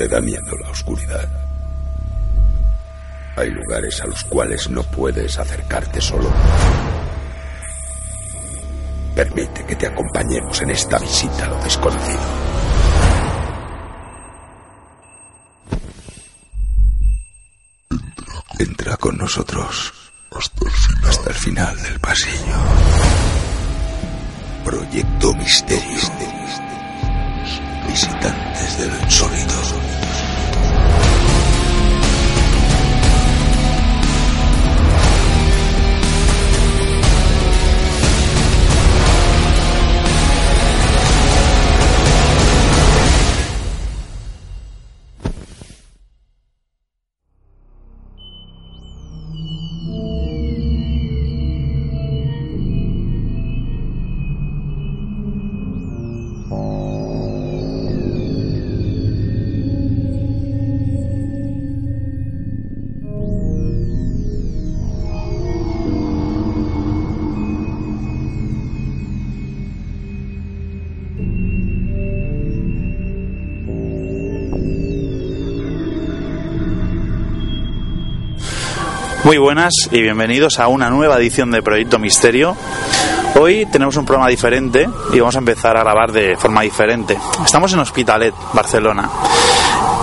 Te la oscuridad. Hay lugares a los cuales no puedes acercarte solo. Permite que te acompañemos en esta visita a lo desconocido. Entra con nosotros hasta el final, del pasillo. Proyecto Misterio. Visitantes de lo Muy buenas y bienvenidos a una nueva edición de Proyecto Misterio. Hoy tenemos un programa diferente y vamos a empezar a grabar de forma diferente. Estamos en Hospitalet, Barcelona.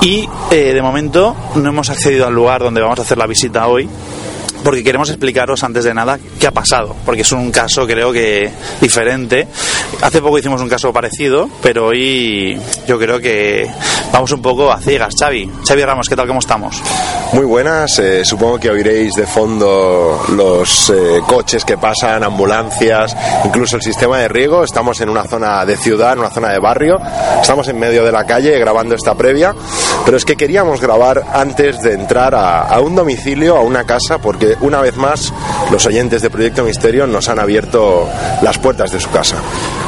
Y eh, de momento no hemos accedido al lugar donde vamos a hacer la visita hoy, porque queremos explicaros antes de nada qué ha pasado, porque es un caso creo que diferente. Hace poco hicimos un caso parecido, pero hoy yo creo que vamos un poco a ciegas. Xavi, Xavi Ramos, ¿qué tal? ¿Cómo estamos? Muy buenas, eh, supongo que oiréis de fondo los eh, coches que pasan, ambulancias, incluso el sistema de riego. Estamos en una zona de ciudad, en una zona de barrio. Estamos en medio de la calle grabando esta previa, pero es que queríamos grabar antes de entrar a, a un domicilio, a una casa, porque una vez más los oyentes de Proyecto Misterio nos han abierto las puertas de su casa.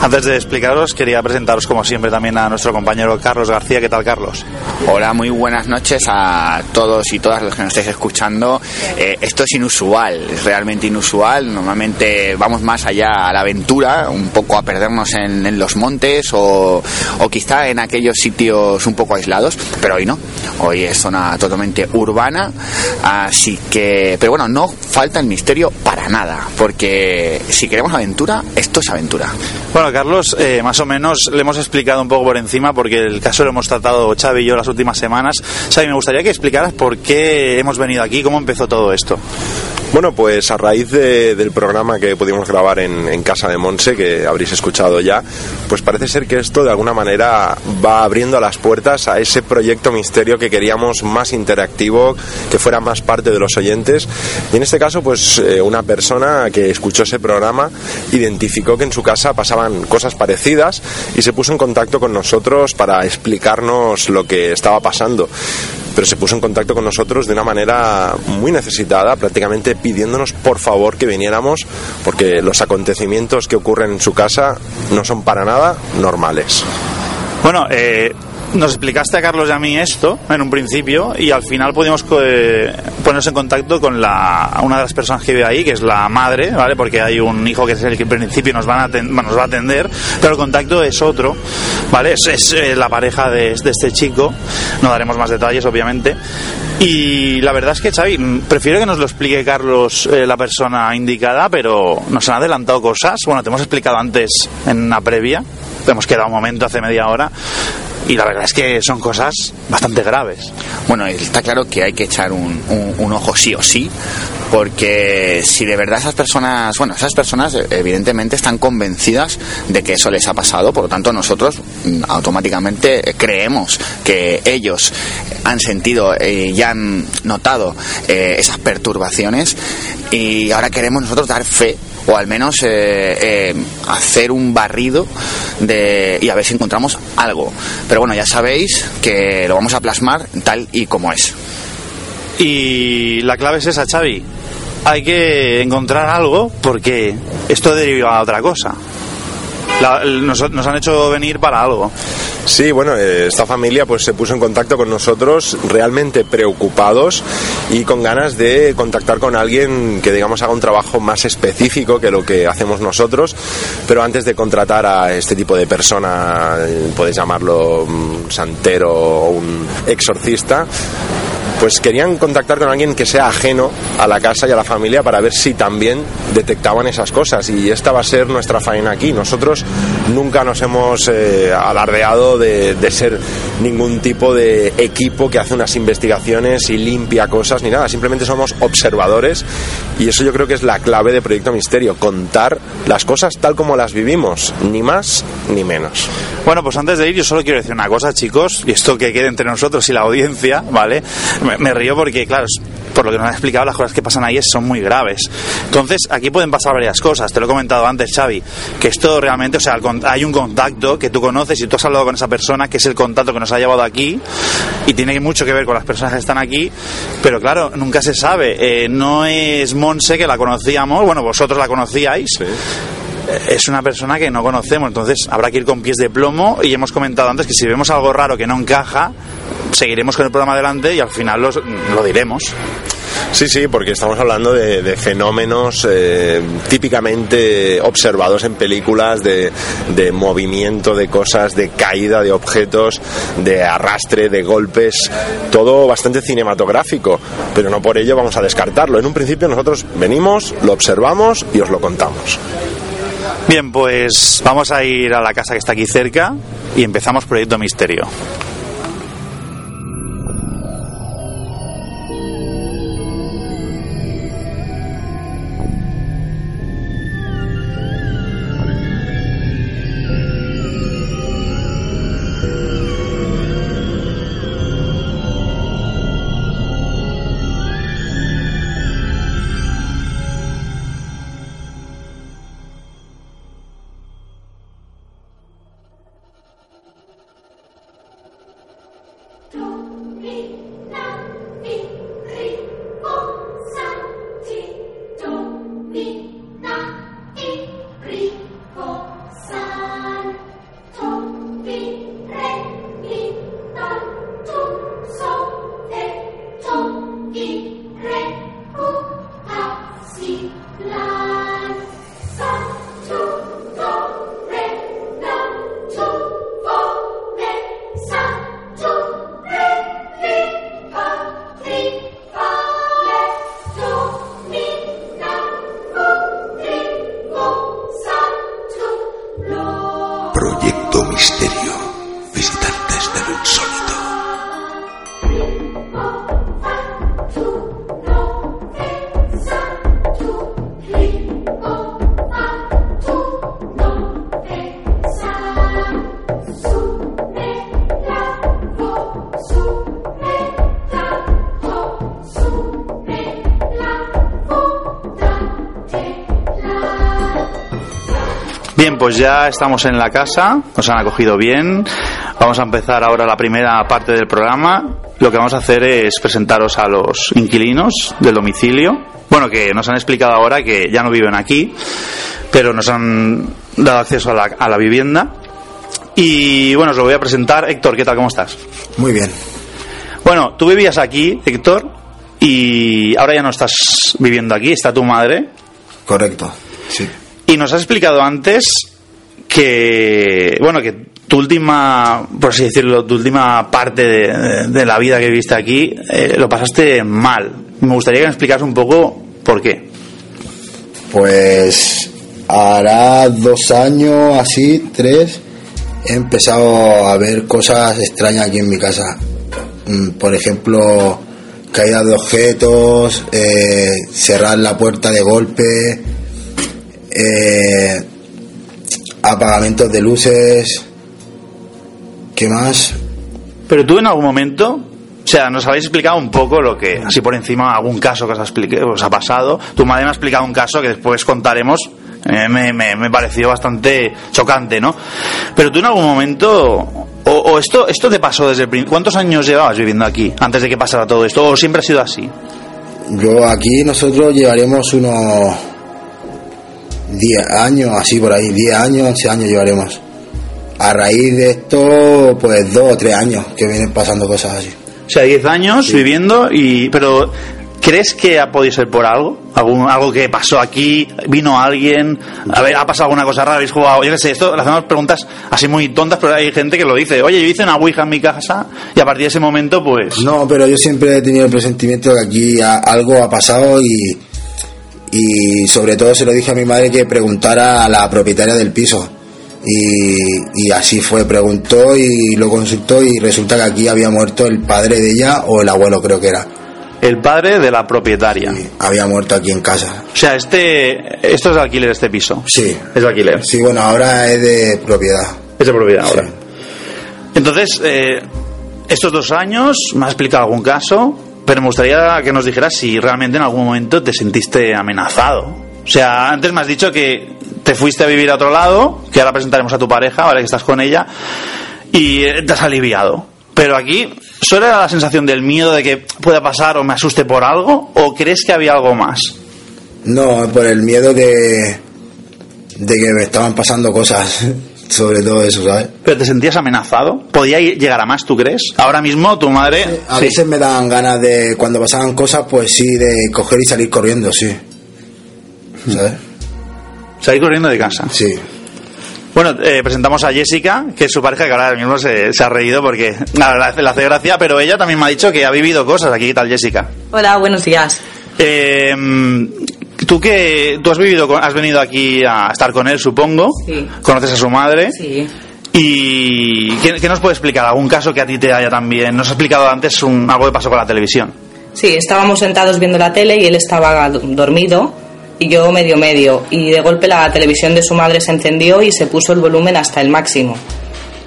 Antes de explicaros, quería presentaros como siempre también a nuestro compañero Carlos García. ¿Qué tal, Carlos? Hola, muy buenas noches a todos y todas los que nos estáis escuchando. Eh, esto es inusual, es realmente inusual. Normalmente vamos más allá a la aventura, un poco a perdernos en, en los montes o, o quizá en aquellos sitios un poco aislados, pero hoy no. Hoy es zona totalmente urbana, así que, pero bueno, no falta el misterio para nada, porque si queremos aventura, esto es aventura. Bueno, Carlos, eh, más o menos le hemos explicado un poco por encima, porque el caso lo hemos tratado Xavi y yo las últimas semanas. Xavi, me gustaría que explicaras por qué hemos venido aquí, cómo empezó todo esto. Bueno, pues a raíz de- del programa que pudimos grabar en, en Casa de Monse, que habréis escuchado ya, pues parece ser que esto de alguna manera va abriendo las puertas a ese proyecto misterio que queríamos más interactivo, que fuera más parte de los oyentes. Y en este caso, pues eh, una persona que escuchó ese programa identificó que en su casa pasaban cosas parecidas y se puso en contacto con nosotros para explicarnos lo que estaba pasando pero se puso en contacto con nosotros de una manera muy necesitada, prácticamente pidiéndonos por favor que viniéramos, porque los acontecimientos que ocurren en su casa no son para nada normales. Bueno, eh, nos explicaste a Carlos y a mí esto en un principio y al final pudimos eh, ponernos en contacto con la, una de las personas que vive ahí, que es la madre, ¿vale? Porque hay un hijo que es el que en principio nos, van a va a atender, pero el contacto es otro, ¿vale? Es, eh, la pareja de, de este chico, no daremos más detalles, obviamente. Y la verdad es que, Xavi, mm, prefiero que nos lo explique Carlos, eh, la persona indicada, pero nos han adelantado cosas. Bueno, te hemos explicado antes en una previa, te hemos quedado un momento hace media hora, y la verdad es que son cosas bastante graves. Bueno, está claro que hay que echar un, un- un ojo sí o sí, porque si de verdad esas personas, bueno, esas personas eh, evidentemente están convencidas de que eso les ha pasado, por lo tanto nosotros mm, automáticamente eh, creemos que ellos han sentido eh, y han notado esas perturbaciones y ahora queremos nosotros dar fe o al menos eh, eh, hacer un barrido de, y a ver si encontramos algo. Pero bueno, ya sabéis que lo vamos a plasmar tal y como es. Y la clave es esa, Xavi. Hay que encontrar algo porque esto deriva a otra cosa. La- nos, nos han hecho venir para algo. Sí, bueno, eh, esta familia pues se puso en contacto con nosotros realmente preocupados y con ganas de contactar con alguien que digamos haga un trabajo más específico que lo que hacemos nosotros, pero antes de contratar a este tipo de persona, eh, podéis llamarlo un santero o un exorcista, pues querían contactar con alguien que sea ajeno a la casa y a la familia para ver si también detectaban esas cosas y esta va a ser nuestra faena aquí. Nosotros nunca nos hemos eh, alardeado de, de ser ningún tipo de equipo que hace unas investigaciones y limpia cosas ni nada, simplemente somos observadores y eso yo creo que es la clave de Proyecto Misterio, contar las cosas tal como las vivimos, ni más ni menos. Bueno, pues antes de ir yo solo quiero decir una cosa, chicos, y esto que quede entre nosotros y la audiencia, ¿vale? Me, me río porque, claro, por lo que nos han explicado, las cosas que pasan ahí son muy graves. Entonces, aquí pueden pasar varias cosas. Te lo he comentado antes, Xavi, que esto realmente, o sea, hay un contacto que tú conoces y tú has hablado con esa persona, que es el contacto que nos ha llevado aquí, y tiene mucho que ver con las personas que están aquí, pero claro, nunca se sabe. Eh, no es Monse, que la conocíamos, bueno, vosotros la conocíais, es una persona que no conocemos, entonces habrá que ir con pies de plomo y hemos comentado antes que si vemos algo raro que no encaja, seguiremos con el programa adelante y al final los- lo diremos. Sí, sí, porque estamos hablando de, de fenómenos eh, típicamente observados en películas, de, de movimiento de cosas, de caída de objetos, de arrastre, de golpes, todo bastante cinematográfico, pero no por ello vamos a descartarlo. En un principio nosotros venimos, lo observamos y os lo contamos. Bien, pues vamos a ir a la casa que está aquí cerca y empezamos Proyecto Misterio. Proyecto pues ya estamos en la casa, nos han acogido bien. Vamos a empezar ahora la primera parte del programa. Lo que vamos a hacer es presentaros a los inquilinos del domicilio. Bueno, que nos han explicado ahora que ya no viven aquí, pero nos han dado acceso a la, a la vivienda. Y bueno, os lo voy a presentar. Héctor, ¿qué tal? ¿Cómo estás? Muy bien. Bueno, tú vivías aquí, Héctor, y ahora ya no estás viviendo aquí, está tu madre. Correcto. Sí. Y nos has explicado antes que, bueno, que tu última, por así decirlo, tu última parte de, la vida que viviste aquí, eh, lo pasaste mal. Me gustaría que me explicas un poco por qué. Pues hará dos años, así, tres, he empezado a ver cosas extrañas aquí en mi casa. Mm, Por ejemplo, caída de objetos, eh, cerrar la puerta de golpe, eh, apagamientos de luces. ¿Qué más? Pero tú en algún momento, o sea, nos habéis explicado un poco lo que, así por encima, algún caso que os ha, os ha pasado. Tu madre me ha explicado un caso que después contaremos. eh, me, me, me pareció bastante chocante, ¿no? Pero tú en algún momento, o, o esto, esto te pasó desde el ¿cuántos años llevabas viviendo aquí antes de que pasara todo esto? ¿O siempre ha sido así? Yo aquí nosotros llevaremos unos 10 años, así por ahí, 10 años, 11 años llevaremos. a raíz de esto, pues dos o tres años que vienen pasando cosas así. O sea, 10 años viviendo y... Pero, ¿crees que ha podido ser por algo? ¿Algún, algo que pasó aquí? ¿Vino alguien? A ver, ¿ha pasado alguna cosa rara? ¿Habéis jugado? Yo qué sé, esto le hacemos preguntas así muy tontas, pero hay gente que lo dice. Oye, yo hice una ouija en mi casa y a partir de ese momento, pues... No, pero yo siempre he tenido el presentimiento de que aquí algo ha pasado y, y sobre todo se lo dije a mi madre que preguntara a la propietaria del piso. Y, y así fue, preguntó y lo consultó y resulta que aquí había muerto el padre de ella o el abuelo creo que era. El padre de la propietaria. Había muerto aquí en casa. O sea, este... Esto es de alquiler, este piso. Sí. Es de alquiler. Sí, bueno, ahora es de propiedad. Es de propiedad ahora. Sí. Entonces, eh, estos dos años, me has explicado algún caso, pero me gustaría que nos dijeras si realmente en algún momento te sentiste amenazado. O sea, antes me has dicho que te fuiste a vivir a otro lado, que ahora presentaremos a tu pareja, ahora que estás con ella, y eh, te has aliviado. Pero aquí, ¿solo era la sensación del miedo de que pueda pasar o me asuste por algo? ¿O crees que había algo más? No, por el miedo de, de que me estaban pasando cosas, sobre todo eso, ¿sabes? ¿Pero te sentías amenazado? ¿Podía llegar a más, tú crees? Ahora mismo tu madre... A Sí. veces me dan ganas de, cuando pasaban cosas, pues sí, de coger y salir corriendo, sí. ¿Sabes? Salir corriendo de casa. Sí. Bueno, eh, presentamos a Jessica, que es su pareja, que ahora mismo se, se ha reído porque la verdad le hace gracia, pero ella también me ha dicho que ha vivido cosas aquí. ¿Qué tal, Jessica? Hola, buenos días. Eh, tú que tú has vivido, has venido aquí a estar con él, supongo. Sí. Conoces a su madre. Sí. ¿Y qué, qué nos puede explicar? ¿Algún caso que a ti te haya también? Nos ha explicado antes un, algo que pasó con la televisión. Sí, estábamos sentados viendo la tele y él estaba do- dormido y yo medio medio. Y de golpe la televisión de su madre se encendió y se puso el volumen hasta el máximo.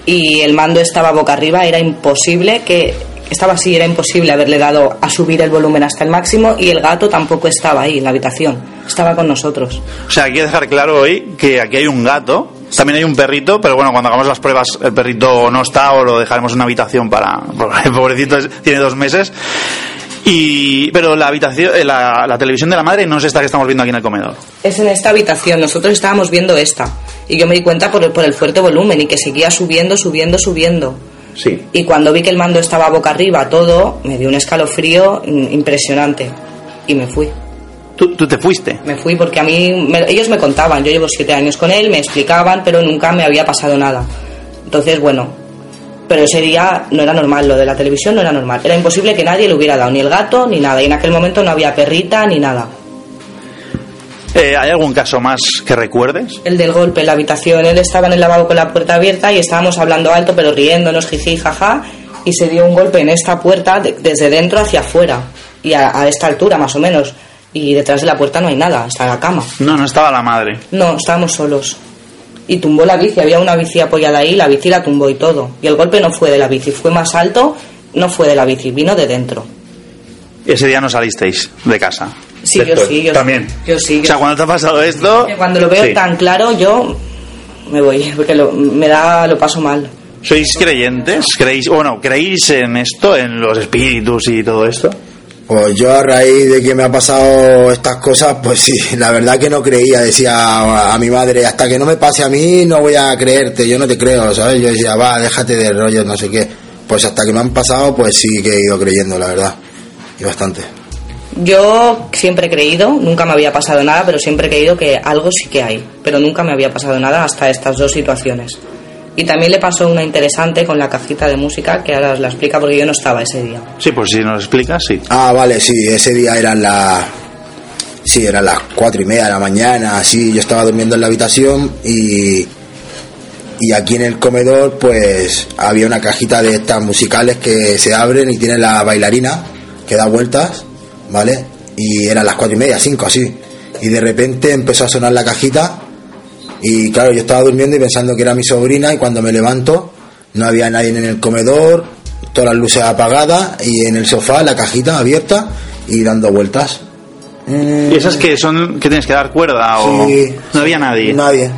Y el mando estaba boca arriba, era imposible que. Estaba así, era imposible haberle dado a subir el volumen hasta el máximo y el gato tampoco estaba ahí en la habitación, estaba con nosotros. O sea, hay que dejar claro hoy que aquí hay un gato, también hay un perrito, pero bueno, cuando hagamos las pruebas el perrito no está o lo dejaremos en una habitación para... el pobrecito es- tiene dos meses. Y, pero la habitación, eh, la, la televisión de la madre no es esta que estamos viendo aquí en el comedor. Es en esta habitación, nosotros estábamos viendo esta y yo me di cuenta por el, por el fuerte volumen y que seguía subiendo, subiendo, subiendo. Sí. Y cuando vi que el mando estaba boca arriba, todo, me dio un escalofrío impresionante. Y me fui. Tú, tú te fuiste. Me fui porque a mí, me- ellos me contaban, yo llevo siete años con él, me explicaban, pero nunca me había pasado nada. Entonces, bueno, pero ese día no era normal, lo de la televisión no era normal. Era imposible que nadie le hubiera dado, ni el gato, ni nada. Y en aquel momento no había perrita, ni nada. Eh, ¿Hay algún caso más que recuerdes? El del golpe en la habitación, él estaba en el lavabo con la puerta abierta y estábamos hablando alto, pero riéndonos, jiji, jaja, y se dio un golpe en esta puerta de- desde dentro hacia afuera, y a, a esta altura más o menos. Y detrás de la puerta no hay nada, está la cama. No, no estaba la madre. No, estábamos solos. Y tumbó la bici, había una bici apoyada ahí, la bici la tumbó y todo. Y el golpe no fue de la bici, fue más alto, no fue de la bici, vino de dentro. Ese día no salisteis de casa. Sí, yo sí, yo También. sí. Yo sí, yo o sea, sí. cuando te ha pasado esto... Cuando lo veo Sí. tan claro, yo me voy, porque lo- me da, lo paso mal. ¿Sois creyentes? ¿Creéis, bueno, ¿creéis en esto, en los espíritus y todo esto? Pues yo a raíz de que me ha pasado estas cosas, pues sí, la verdad que no creía, decía a, a mi madre, hasta que no me pase a mí no voy a creerte, yo no te creo, ¿sabes? Yo decía, va, déjate de rollos, no sé qué. Pues hasta que me han pasado, pues sí que he ido creyendo, la verdad. Y bastante. Yo siempre he creído, nunca me había pasado nada, pero siempre he creído que algo sí que hay. Pero nunca me había pasado nada hasta estas dos situaciones. Y también le pasó una interesante con la cajita de música, que ahora os la explica porque yo no estaba ese día. Sí, pues si nos explicas, sí. Ah, vale, sí, ese día eran las... Sí, eran las cuatro y media de la mañana, así, yo estaba durmiendo en la habitación y... Y aquí en el comedor, pues, había una cajita de estas musicales que se abren y tiene la bailarina que da vueltas, ¿vale? Y eran las cuatro y media, cinco, así. Y de repente empezó a sonar la cajita y claro, yo estaba durmiendo y pensando que era mi sobrina y cuando me levanto no había nadie en el comedor, todas las luces apagadas y en el sofá la cajita abierta y dando vueltas. ¿Y esas que son que tienes que dar cuerda o Sí. no había nadie? Nadie.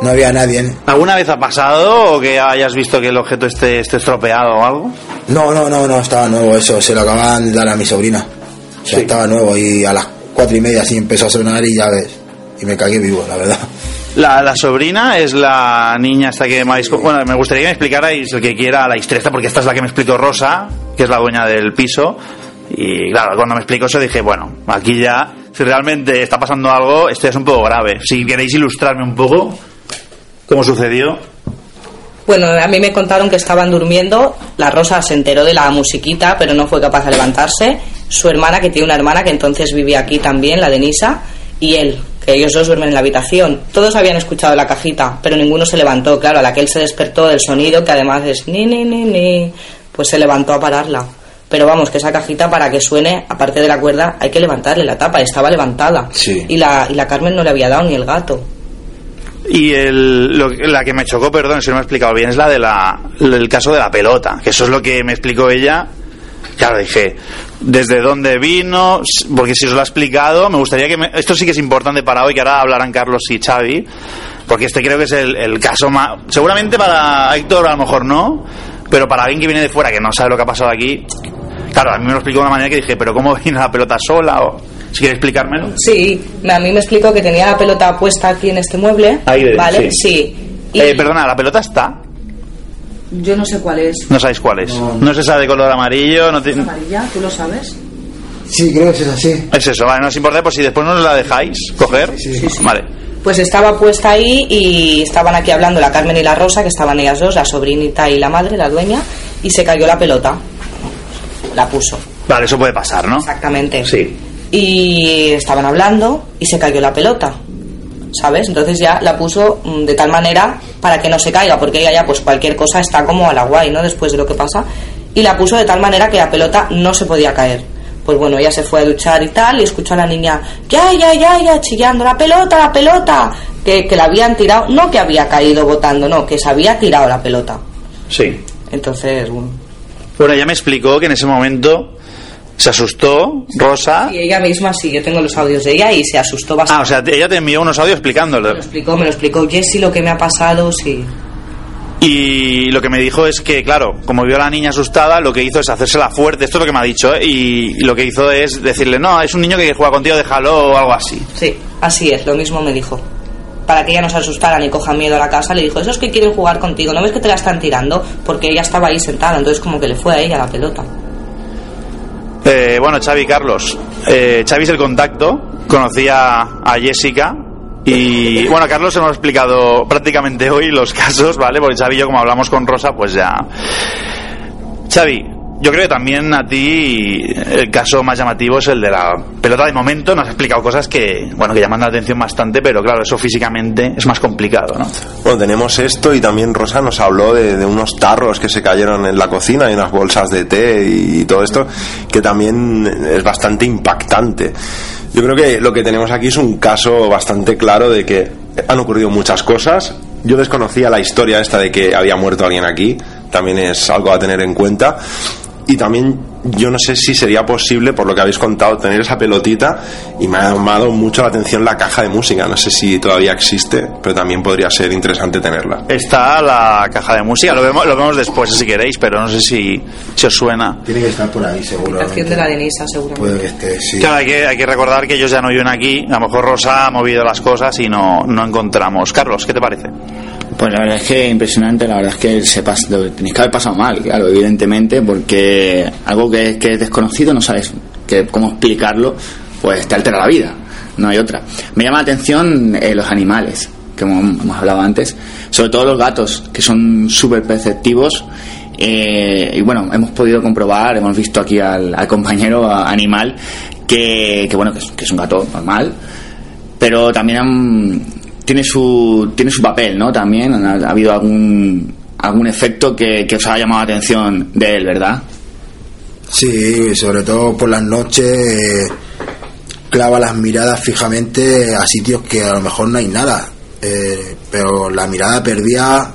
No había nadie. ¿Alguna vez ha pasado o que hayas visto que el objeto esté, esté estropeado o algo? No, no, no, no, estaba nuevo eso, se lo acababan de dar a mi sobrina. O sea, Sí. estaba nuevo y a las cuatro y media así empezó a sonar y ya ves. Y me cagué vivo, la verdad. La, la sobrina es la niña esta que me habéis... Bueno, me gustaría que me explicarais el que quiera la historia porque esta es la que me explicó Rosa, que es la dueña del piso. Y claro, cuando me explicó eso dije, bueno, aquí ya, si realmente está pasando algo, esto ya es un poco grave. Si queréis ilustrarme un poco cómo sucedió. Bueno, a mí me contaron que estaban durmiendo, la Rosa se enteró de la musiquita, pero no fue capaz de levantarse. Su hermana, que tiene una hermana que entonces vivía aquí también, la Denisa, y él, que ellos dos duermen en la habitación. Todos habían escuchado la cajita, pero ninguno se levantó. Claro, a la que él se despertó del sonido, que además es ni, ni, ni, ni, pues se levantó a pararla. Pero vamos, que esa cajita para que suene, aparte de la cuerda, hay que levantarle la tapa, estaba levantada. Sí. Y la, y la Carmen no le había dado ni el gato. Y el, lo- la que me chocó, perdón, si no me he explicado bien, es la de la, el caso de la pelota, que eso es lo que me explicó ella. Claro, dije, ¿desde dónde vino? Porque si os lo ha explicado, me gustaría que... me- esto sí que es importante para hoy, que ahora hablarán Carlos y Xavi, porque este creo que es el, el caso más... Seguramente para Héctor a lo mejor no, pero para alguien que viene de fuera, que no sabe lo que ha pasado aquí, claro, a mí me lo explicó de una manera que dije, ¿pero cómo vino la pelota sola? O, si quieres explicármelo. Sí, a mí me explicó que tenía la pelota puesta aquí en este mueble. Ahí ¿Vale? sí. Sí. Y Eh, perdona, ¿la pelota está? Yo no sé cuál es. No sabéis cuál es. No, se sabe de color amarillo. No ti- ¿Amarilla? ¿Tú lo sabes? Sí, creo que es así. Es eso, vale, no es importante, pues si después no la dejáis coger. Vale. Pues estaba puesta ahí y estaban aquí hablando la Carmen y la Rosa, que estaban ellas dos, la sobrinita y la madre, la dueña, y se cayó la pelota. La puso, Vale, eso puede pasar, ¿no? exactamente. Sí. Y estaban hablando y se cayó la pelota. ¿Sabes? Entonces ya la puso mm, de tal manera para que no se caiga, porque ella ya pues cualquier cosa está como a la guay, ¿no? Después de lo que pasa. Y la puso de tal manera que la pelota no se podía caer. Pues bueno, ella se fue a duchar y tal, y escuchó a la niña, ya, ya, ya, ya, chillando, la pelota, la pelota, que, que la habían tirado, no que había caído botando, no, que se había tirado la pelota. Sí. Entonces, bueno. Bueno, ella me explicó que en ese momento se asustó, Rosa. Y ella misma, sí, yo tengo los audios de ella y se asustó bastante. Ah, o sea, ella te envió unos audios explicándolo. Me lo explicó, me lo explicó Jessy lo que me ha pasado, sí. Y lo que me dijo es que, claro, como vio a la niña asustada, lo que hizo es hacérsela fuerte. Esto es lo que me ha dicho, ¿eh? Y lo que hizo es decirle, no, es un niño que juega contigo, déjalo o algo así. Sí, así es, lo mismo me dijo. Para que ella no se asustara ni coja miedo a la casa, le dijo, esos que quieren jugar contigo, ¿no ves que te la están tirando? Porque ella estaba ahí sentada, entonces como que le fue a ella la pelota. Eh, bueno, Xavi Carlos. Eh, Xavi es el contacto. Conocía a Jessica. Y bueno, Carlos hemos explicado prácticamente hoy los casos, ¿vale? Porque Xavi y yo, como hablamos con Rosa, pues ya. Xavi, yo creo que también a ti el caso más llamativo es el de la pelota de momento. Nos has explicado cosas que, bueno, que llaman la atención bastante, pero claro, eso físicamente es más complicado, ¿no? Bueno, tenemos esto y también Rosa nos habló de, de unos tarros que se cayeron en la cocina y unas bolsas de té y, todo esto, que también es bastante impactante. Yo creo que lo que tenemos aquí es un caso bastante claro de que han ocurrido muchas cosas. Yo desconocía la historia esta de que había muerto alguien aquí, también es algo a tener en cuenta. Y también yo no sé si sería posible, por lo que habéis contado, tener esa pelotita y me ha llamado mucho la atención la caja de música. No sé si todavía existe, pero también podría ser interesante tenerla. Está la caja de música, lo vemos, lo vemos después si queréis, pero no sé si, si os suena. Tiene que estar por ahí, seguro. Canción de la Denisa, seguramente. Puede que esté, sí. Claro, hay que, hay que recordar que ellos ya no viven aquí. A lo mejor Rosa ha movido las cosas y no, no encontramos. Carlos, ¿qué te parece? Pues la verdad es que impresionante, la verdad es que se pas- tenéis que haber pasado mal, claro, evidentemente, porque algo que, que es desconocido, no sabes que, cómo explicarlo, pues te altera la vida, no hay otra. Me llama la atención eh, los animales, que hemos, hablado antes, sobre todo los gatos, que son súper perceptivos. eh, y bueno, hemos podido comprobar, hemos visto aquí al, al compañero animal, que, que bueno, que es, que es un gato normal, pero también han- tiene su tiene su papel no también ha, ha habido algún algún efecto que, os ha llamado la atención de él verdad Sí, sobre todo por las noches clava las miradas fijamente a sitios que a lo mejor no hay nada, eh, pero la mirada perdía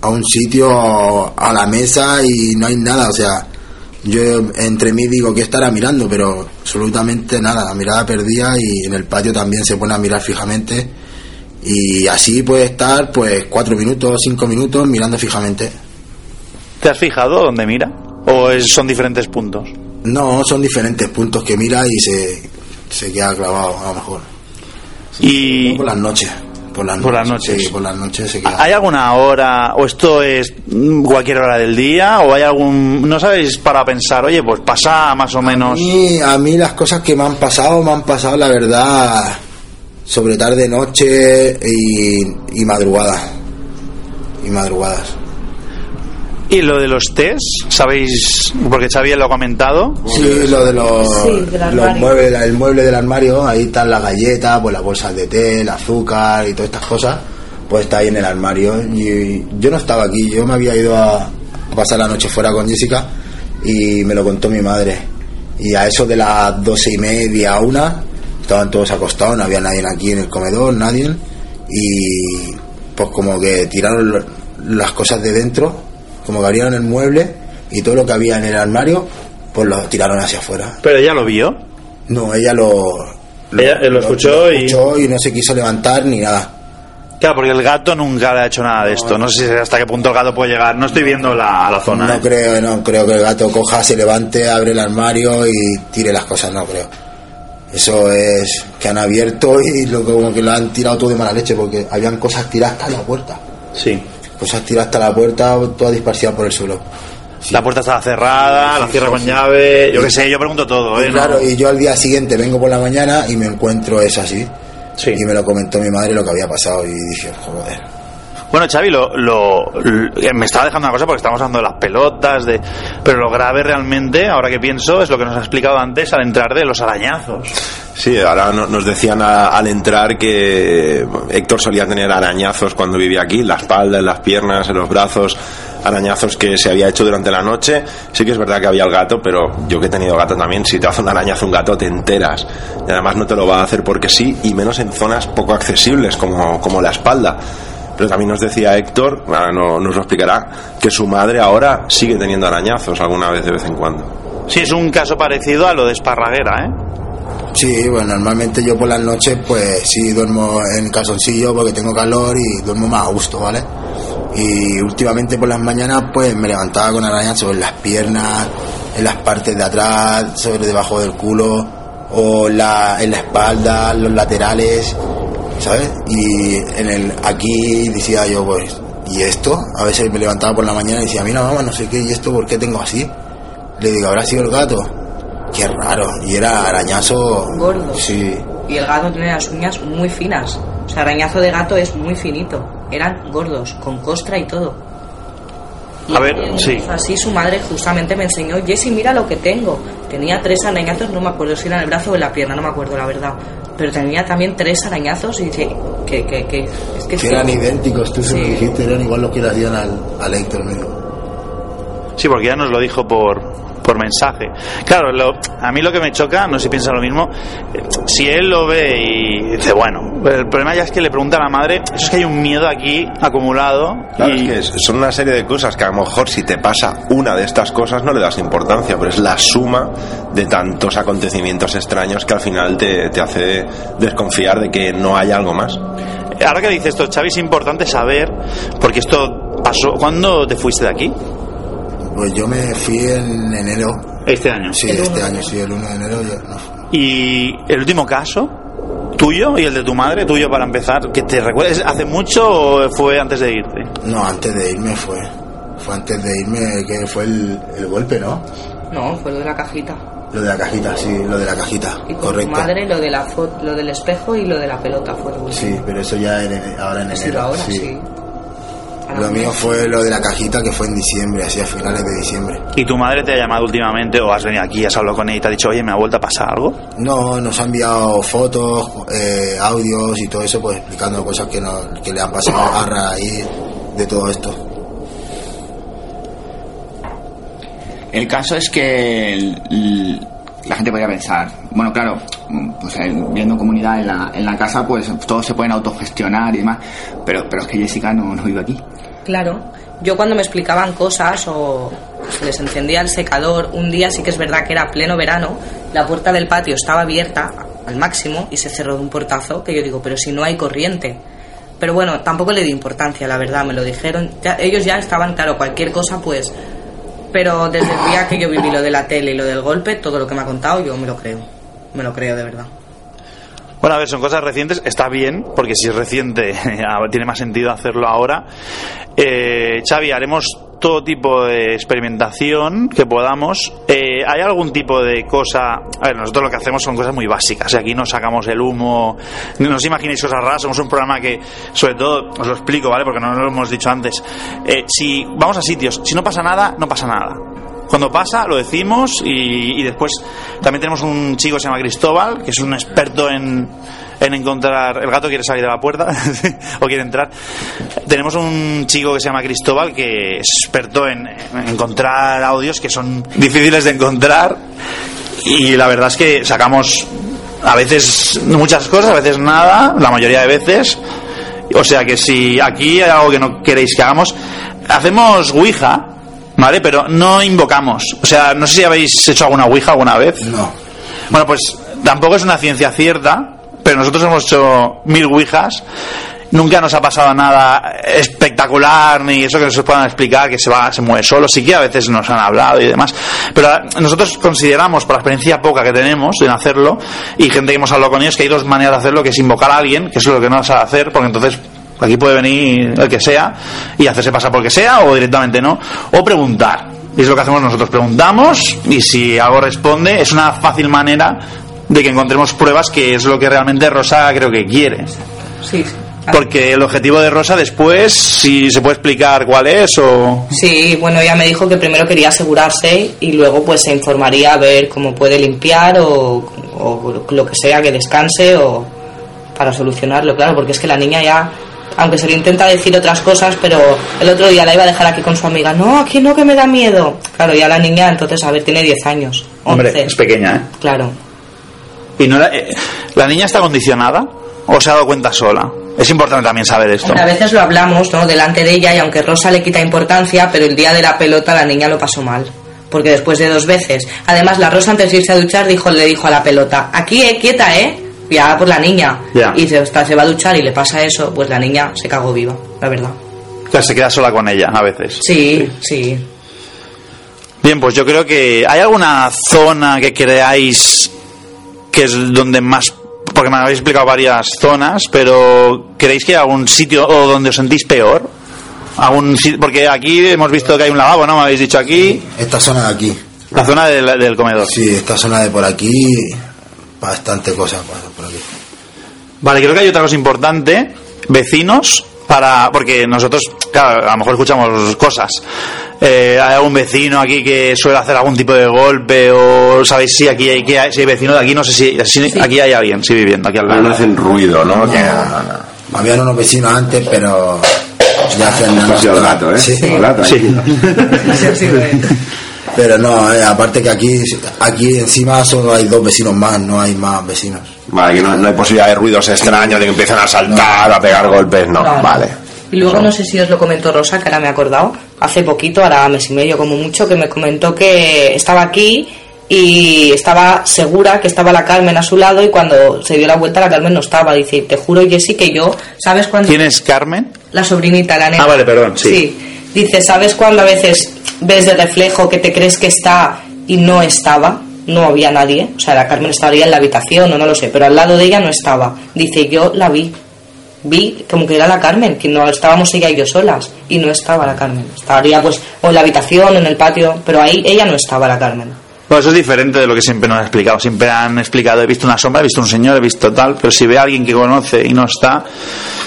a un sitio a la mesa y no hay nada, o sea, yo entre mí digo que estará mirando, pero absolutamente nada, la mirada perdía y en el patio también se pone a mirar fijamente y así puede estar pues cuatro minutos, cinco minutos mirando fijamente. ¿Te has fijado dónde mira? ¿O es- son diferentes puntos? No, son diferentes puntos que mira y se, se queda clavado a lo mejor. Y Por las noches. Por las, Por las noches. noches. Sí, por las noches se queda. ¿Hay alguna hora o esto es cualquier hora del día o hay algún no sabéis para pensar, oye, pues pasa más o A menos mí, a mí las cosas que me han pasado, me han pasado la verdad sobre tarde, noche y, y madrugada. Y madrugadas. y lo de los test, sabéis porque Xavi lo ha comentado, Sí, lo de los, Sí, del los armario. muebles, el mueble del armario, ahí están las galletas, pues las bolsas de té, el azúcar y todas estas cosas, pues está ahí en el armario. Y yo no estaba aquí, yo me había ido a, a pasar la noche fuera con Jessica y me lo contó mi madre. Y a eso de las doce y media, una, estaban todos acostados, no había nadie aquí en el comedor, nadie. Y pues como que tiraron las cosas de dentro, como que abrieron el mueble y todo lo que había en el armario, pues lo tiraron hacia afuera. pero ella lo vio. No, ella lo, Ella lo escuchó y- escuchó y no se quiso levantar ni nada. Claro, porque el gato nunca le ha hecho nada de esto. No sé si hasta qué punto el gato puede llegar. No estoy viendo la, la zona. No ¿eh? creo, no creo que el gato coja, se levante, abre el armario y tire las cosas, no creo. Eso es que han abierto y lo, como que lo han tirado todo de mala leche porque habían cosas tiradas hasta la puerta. Sí. Cosas tiradas hasta la puerta, todas disparcidas por el suelo. La puerta estaba cerrada, la cierra con llave. Yo qué sé, yo pregunto todo, ¿eh? Claro, y yo al día siguiente vengo por la mañana y me encuentro eso así. Sí. Y me lo comentó mi madre lo que había pasado y dije, joder. Bueno, Xavi, lo, lo- lo- me estaba dejando una cosa porque estamos hablando de las pelotas, de, pero lo grave realmente, ahora que pienso, es lo que nos ha explicado antes al entrar de los arañazos. Sí, ahora no- nos decían a- al entrar que Héctor solía tener arañazos cuando vivía aquí, en la espalda, en las piernas, en los brazos, arañazos que se había hecho durante la noche. Sí que es verdad que había el gato, pero yo que he tenido gato también, si te hace un arañazo un gato te enteras. Y además no te lo va a hacer porque sí, y menos en zonas poco accesibles como, como la espalda. Pero también nos decía Héctor, ahora no, nos lo explicará, que su madre ahora sigue teniendo arañazos alguna vez de vez en cuando. Sí, es un caso parecido a lo de Esparraguera, ¿eh? Sí, bueno, normalmente yo por las noches pues sí duermo en calzoncillo porque tengo calor y duermo más a gusto, ¿vale? Y últimamente por las mañanas pues me levantaba con arañazos en las piernas, en las partes de atrás, sobre debajo del culo o la, en la espalda, los laterales, ¿sabes? Y en el aquí decía yo pues, ¿y esto? A veces me levantaba por la mañana y decía, mira mamá, no sé qué, ¿y esto por qué tengo así? Le digo, ¿habrá sido el gato? Qué raro, y era arañazo Gordo. Sí, Y el gato tiene las uñas muy finas. O sea, arañazo de gato es muy finito. Eran gordos, con costra y todo. A ver, sí. Así su madre justamente me enseñó, Jessy, mira lo que tengo. Tenía tres arañazos, no me acuerdo si era en el brazo o en la pierna, no me acuerdo la verdad. Pero tenía también tres arañazos y dice que, que, que, es que, que eran idénticos, tú se lo Sí. dijiste, eran igual los que le hacían al, al Héctor. Sí, porque ya nos lo dijo por, por mensaje. Claro, lo- a mí lo que me choca, no sé si piensa lo mismo, eh, si él lo ve y dice, bueno, el problema ya es que le pregunta a la madre, eso es que hay un miedo aquí acumulado. Claro, y, es que son una serie de cosas que a lo mejor si te pasa una de estas cosas no le das importancia, pero es la suma de tantos acontecimientos extraños que al final te, te hace desconfiar de que no hay algo más. Ahora que dice esto, Xavi, es importante saber, porque esto pasó, ¿cuándo te fuiste de aquí? Pues yo me fui en enero, Este año. sí, El este uno. año, sí, el 1 de enero. yo- no. Y el último caso, tuyo y el de tu madre, tuyo para empezar, que te recuerdes, ¿hace mucho o fue antes de irte? No, antes de irme fue. Fue antes de irme que fue el, el golpe, ¿no? No, fue lo de la cajita. Lo de la cajita, sí, lo de la cajita, Y con correcto. tu madre lo, de la lo del espejo y lo de la pelota fue lo último. Sí, pero eso ya en, ahora en enero. ahora, sí. sí. Lo mío fue lo de la cajita que fue en diciembre, así a finales de diciembre. ¿Y tu madre te ha llamado últimamente o has venido aquí, has hablado con ella y te ha dicho, oye, me ha vuelto a pasar algo? No, nos ha enviado fotos, eh, audios y todo eso, pues explicando cosas que, no- que le han pasado a raíz de todo esto. El caso es que el- el- la gente podría pensar, bueno, claro, pues eh, viendo comunidad en la, en la casa, pues todos se pueden autogestionar y demás, pero, pero es que Jessica no, no vive aquí. Claro. Yo cuando me explicaban cosas o se les encendía el secador, un día sí que es verdad que era pleno verano, la puerta del patio estaba abierta al máximo y se cerró de un portazo, que yo digo, pero si no hay corriente. Pero bueno, tampoco le di importancia, la verdad, me lo dijeron. Ya- ellos ya estaban, claro, cualquier cosa, pues... Pero desde el día que yo viví lo de la tele y lo del golpe, todo lo que me ha contado, yo me lo creo. Me lo creo de verdad. Bueno, a ver, son cosas recientes, está bien, porque si es reciente tiene más sentido hacerlo ahora. Eh, Xavi, haremos todo tipo de experimentación que podamos. Eh, ¿Hay algún tipo de cosa? A ver, nosotros lo que hacemos son cosas muy básicas. Aquí no sacamos el humo, no os imaginéis cosas raras. Somos un programa que, sobre todo, os lo explico, ¿vale? Porque no lo hemos dicho antes. Eh, si vamos a sitios, si no pasa nada, no pasa nada. Cuando pasa, lo decimos y, y después también tenemos un chico que se llama Cristóbal, que es un experto en, en encontrar. El gato quiere salir de la puerta o quiere entrar. Tenemos un chico que se llama Cristóbal que es experto en, en encontrar audios que son difíciles de encontrar y la verdad es que sacamos a veces muchas cosas, a veces nada, la mayoría de veces. O sea que si aquí hay algo que no queréis que hagamos, hacemos Ouija, ¿vale? Pero no invocamos. O sea, no sé si habéis hecho alguna Ouija alguna vez. No. Bueno, pues tampoco es una ciencia cierta, pero nosotros hemos hecho mil Ouijas. Nunca nos ha pasado nada espectacular ni eso que nos puedan explicar que se va, se mueve solo. Sí que a veces nos han hablado y demás. Pero nosotros consideramos, por la experiencia poca que tenemos en hacerlo, y gente que hemos hablado con ellos, que hay dos maneras de hacerlo, que es invocar a alguien, que es lo que no sabe hacer, porque entonces aquí puede venir el que sea y hacerse pasar por que sea, o directamente no, o preguntar. Y es lo que hacemos nosotros, preguntamos y si algo responde, es una fácil manera de que encontremos pruebas que es lo que realmente Rosa creo que quiere. Sí. Porque el objetivo de Rosa después, si se puede explicar cuál es o... Sí, bueno, ella me dijo que primero quería asegurarse y luego pues se informaría a ver cómo puede limpiar o, o lo que sea, que descanse o para solucionarlo, claro, porque es que la niña ya, aunque se le intenta decir otras cosas, pero el otro día la iba a dejar aquí con su amiga, no, aquí no, que me da miedo. Claro, ya la niña entonces, a ver, tiene 10 años. 11. Hombre, es pequeña, ¿eh? Claro. ¿Y no la, eh, la niña está condicionada o se ha dado cuenta sola? Es importante también saber esto. A veces lo hablamos, ¿no? Delante de ella y aunque Rosa le quita importancia, pero el día de la pelota la niña lo pasó mal. Porque después de dos veces. Además, la Rosa antes de irse a duchar dijo, le dijo a la pelota, aquí, eh, quieta, ¿eh? Ya por la niña. Ya. Y se, está- se va a duchar y le pasa eso, pues la niña se cagó viva, la verdad. O sea, se queda sola con ella a veces. Sí, sí. Bien, pues yo creo que hay alguna zona que creáis que es donde más porque me habéis explicado varias zonas, pero ¿creéis que hay algún sitio o donde os sentís peor? ¿Algún porque aquí hemos visto que hay un lavabo, ¿no? Me habéis dicho aquí, Esta zona de aquí. la zona del, del comedor. Sí, esta zona de por aquí, bastante cosas por aquí. Vale, creo que hay otra cosa importante, vecinos, para porque nosotros, claro, a lo mejor escuchamos cosas. Eh, hay algún vecino aquí que suele hacer algún tipo de golpe o sabéis si aquí hay, que hay- si hay vecinos de aquí, no sé si, si aquí hay alguien, sí viviendo aquí al No lado. hacen ruido, ¿no? Que- no, no, no. Habían unos vecinos antes, pero ya hacen nada. Gato, ¿eh? Sí. Pero no, eh, aparte que aquí, aquí encima solo hay dos vecinos más, no hay más vecinos. Vale, que no, no hay posibilidad de ruidos extraños, de que empiecen a saltar, a pegar golpes, no. No. Vale. Y luego no sé si os lo comentó Rosa, que ahora me he acordado, hace poquito, ahora mes y medio como mucho, que me comentó que estaba aquí y estaba segura que estaba la Carmen a su lado y cuando se dio la vuelta la Carmen no estaba. Dice, te juro Jessy que yo, ¿sabes cuándo? ¿Quién es Carmen? La sobrinita, la nena. Ah, vale, perdón, sí. Dice, ¿sabes cuando a veces ves de reflejo que te crees que está y no estaba? No había nadie. O sea, la Carmen estaría en la habitación o no lo sé, pero al lado de ella no estaba. Dice, yo la vi. Vi como que era la Carmen, que no estábamos ella y yo solas. Y no estaba la Carmen. Estaría pues o en la habitación o en el patio, pero ahí ella no estaba la Carmen. Bueno, eso es diferente de lo que siempre nos han explicado. Siempre han explicado, he visto una sombra, he visto un señor, he visto tal, pero si ve a alguien que conoce y no está,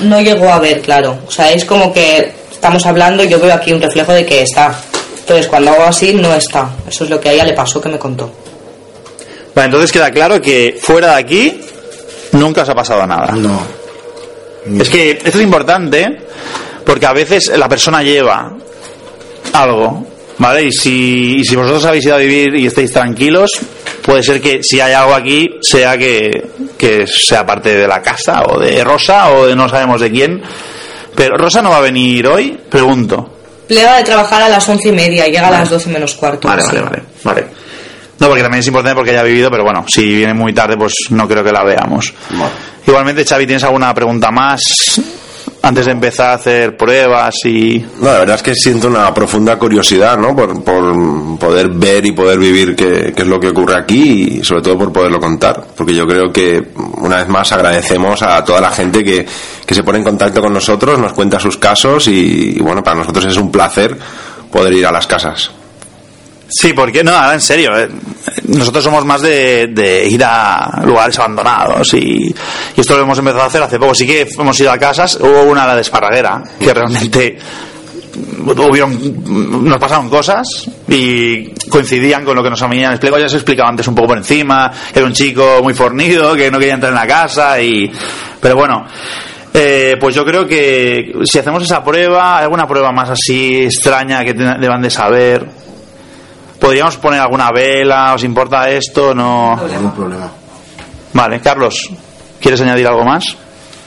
No llegó a ver, claro. O sea, es como que estamos hablando y yo veo aquí un reflejo de que está. Entonces, cuando hago así, no está. Eso es lo que a ella le pasó que me contó. Vale, entonces queda claro que fuera de aquí nunca os ha pasado nada. No. Es que esto es importante porque a veces la persona lleva algo, ¿vale? Y si, y si vosotros habéis ido a vivir y estáis tranquilos, puede ser que si hay algo aquí sea que, que sea parte de la casa o de Rosa o de no sabemos de quién. Pero Rosa no va a venir hoy, pregunto. Plega de trabajar a las once y media y llega a las doce menos cuarto. Vale, vale, vale, vale. No, porque también es importante porque haya vivido, pero bueno, si viene muy tarde, pues no creo que la veamos. Bueno. Igualmente, Xavi, ¿tienes alguna pregunta más? antes de empezar a hacer pruebas y... No, la verdad es que siento una profunda curiosidad, ¿no? Por, por poder ver y poder vivir qué, qué es lo que ocurre aquí y sobre todo por poderlo contar. Porque yo creo que, una vez más, agradecemos a toda la gente que, que se pone en contacto con nosotros, nos cuenta sus casos y, y bueno, para nosotros es un placer poder ir a las casas. Sí, porque no, ahora en serio, eh, nosotros somos más de, de ir a lugares abandonados y, y esto lo hemos empezado a hacer hace poco. Sí que hemos ido a casas, hubo una la de que realmente hubieron, nos pasaron cosas y coincidían con lo que nos habían explicado. Ya se explicaba antes un poco por encima, era un chico muy fornido que no quería entrar en la casa y, pero bueno. Eh, pues yo creo que si hacemos esa prueba, alguna prueba más así extraña que te- deban de saber, podríamos poner alguna vela, ¿os importa esto? No. Ningún problema. Vale, Carlos, ¿quieres añadir algo más?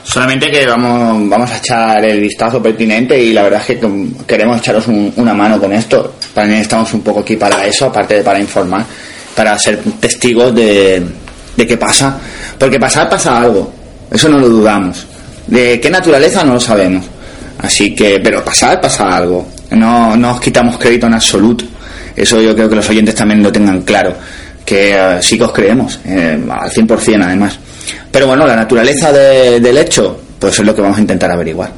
Solamente que vamos, vamos a echar el vistazo pertinente y la verdad es que queremos echaros un- una mano con esto. También estamos un poco aquí para eso, aparte de para informar, para ser testigos de, de qué pasa. Porque pasar pasa algo, eso no lo dudamos. De qué naturaleza no lo sabemos. Así que, pero pasar pasa algo. No, no os quitamos crédito en absoluto. Eso yo creo que los oyentes también lo tengan claro. Que eh, sí que os creemos, eh, al 100% además. Pero bueno, la naturaleza de- del hecho, pues es lo que vamos a intentar averiguar.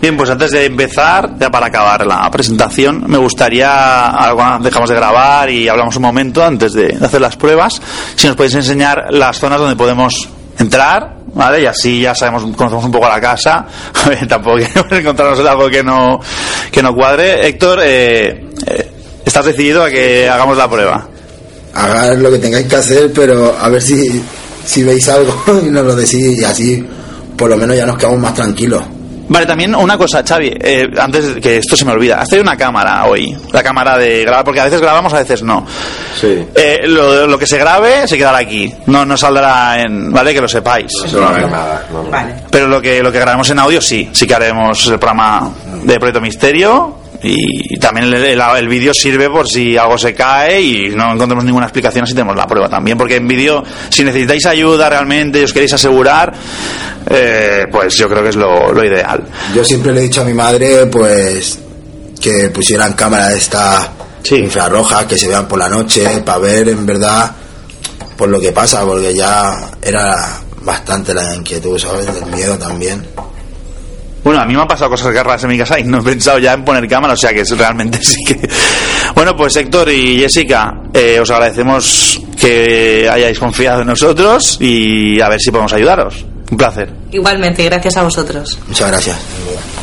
Bien, pues antes de empezar, ya para acabar la presentación, me gustaría, dejamos de grabar y hablamos un momento antes de hacer las pruebas, si nos podéis enseñar las zonas donde podemos entrar, ¿vale? Y así ya sabemos, conocemos un poco la casa, tampoco queremos encontrarnos algo que no, que no cuadre. Héctor, eh, eh, ¿estás decidido a que hagamos la prueba? Hagan lo que tengáis que hacer, pero a ver si, si veis algo y nos lo decís y así por lo menos ya nos quedamos más tranquilos. Vale, también una cosa, Xavi, eh, antes de que esto se me olvida, has traído una cámara hoy, la cámara de grabar, porque a veces grabamos, a veces no. Sí. Eh, lo, lo que se grabe se quedará aquí, no, no saldrá en, vale, que lo sepáis. No se va a ver nada. no, no. Pero lo que, lo que grabemos en audio sí, sí que haremos el programa de Proyecto Misterio y también el, el- el vídeo sirve por si algo se cae y no encontremos ninguna explicación así tenemos la prueba también, porque en vídeo si necesitáis ayuda realmente y os queréis asegurar, eh, pues yo creo que es lo, lo ideal. Yo siempre le he dicho a mi madre, pues, que pusieran cámaras de estas Sí. infrarrojas que se vean por la noche para ver en verdad por lo que pasa, porque ya era bastante la inquietud, ¿sabes? Del miedo también. Bueno, a mí me han pasado cosas raras en mi casa y no he pensado ya en poner cámara, o sea que es- realmente sí que... Bueno, pues Héctor y Jessica, eh, os agradecemos que hayáis confiado en nosotros y a ver si podemos ayudaros. Un placer. Igualmente, gracias a vosotros. Muchas gracias.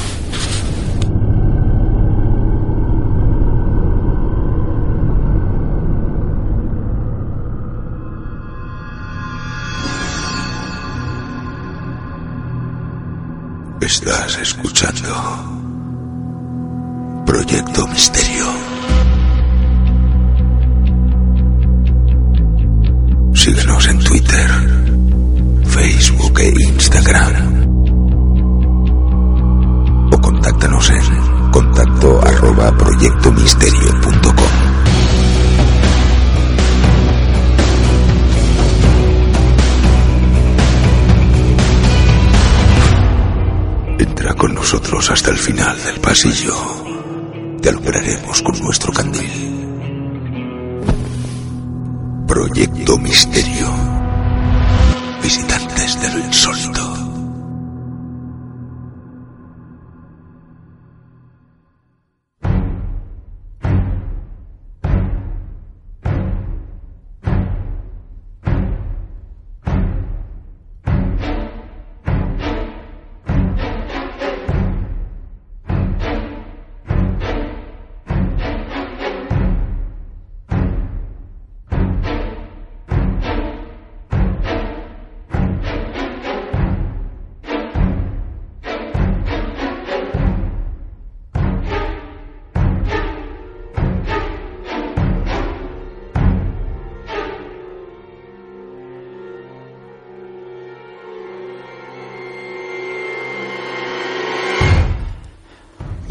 Proyecto Misterio. Síguenos en Twitter, Facebook e Instagram. O contáctanos en contacto arroba proyectomisterio.com. con nosotros hasta el final del pasillo. Te alumbraremos con nuestro candil. Proyecto Misterio. Visitantes del insólito.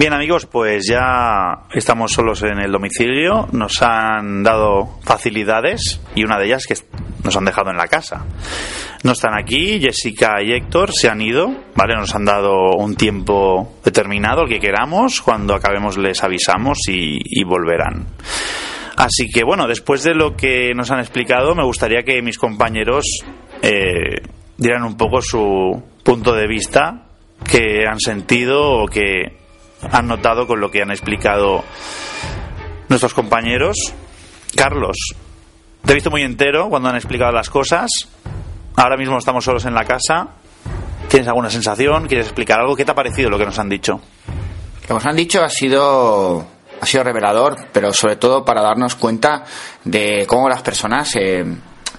Bien amigos, pues ya estamos solos en el domicilio, nos han dado facilidades y una de ellas que nos han dejado en la casa. no están aquí, Jessica y Héctor se han ido, ¿vale? Nos han dado un tiempo determinado, el que queramos, cuando acabemos les avisamos y, y volverán. Así que bueno, después de lo que nos han explicado, me gustaría que mis compañeros eh, dieran un poco su punto de vista que han sentido o que han notado con lo que han explicado nuestros compañeros. Carlos, te he visto muy entero cuando han explicado las cosas. Ahora mismo estamos solos en la casa. ¿Tienes alguna sensación? ¿Quieres explicar algo? ¿Qué te ha parecido lo que nos han dicho? Lo que nos han dicho ha sido ha sido revelador, pero sobre todo para darnos cuenta de cómo las personas eh,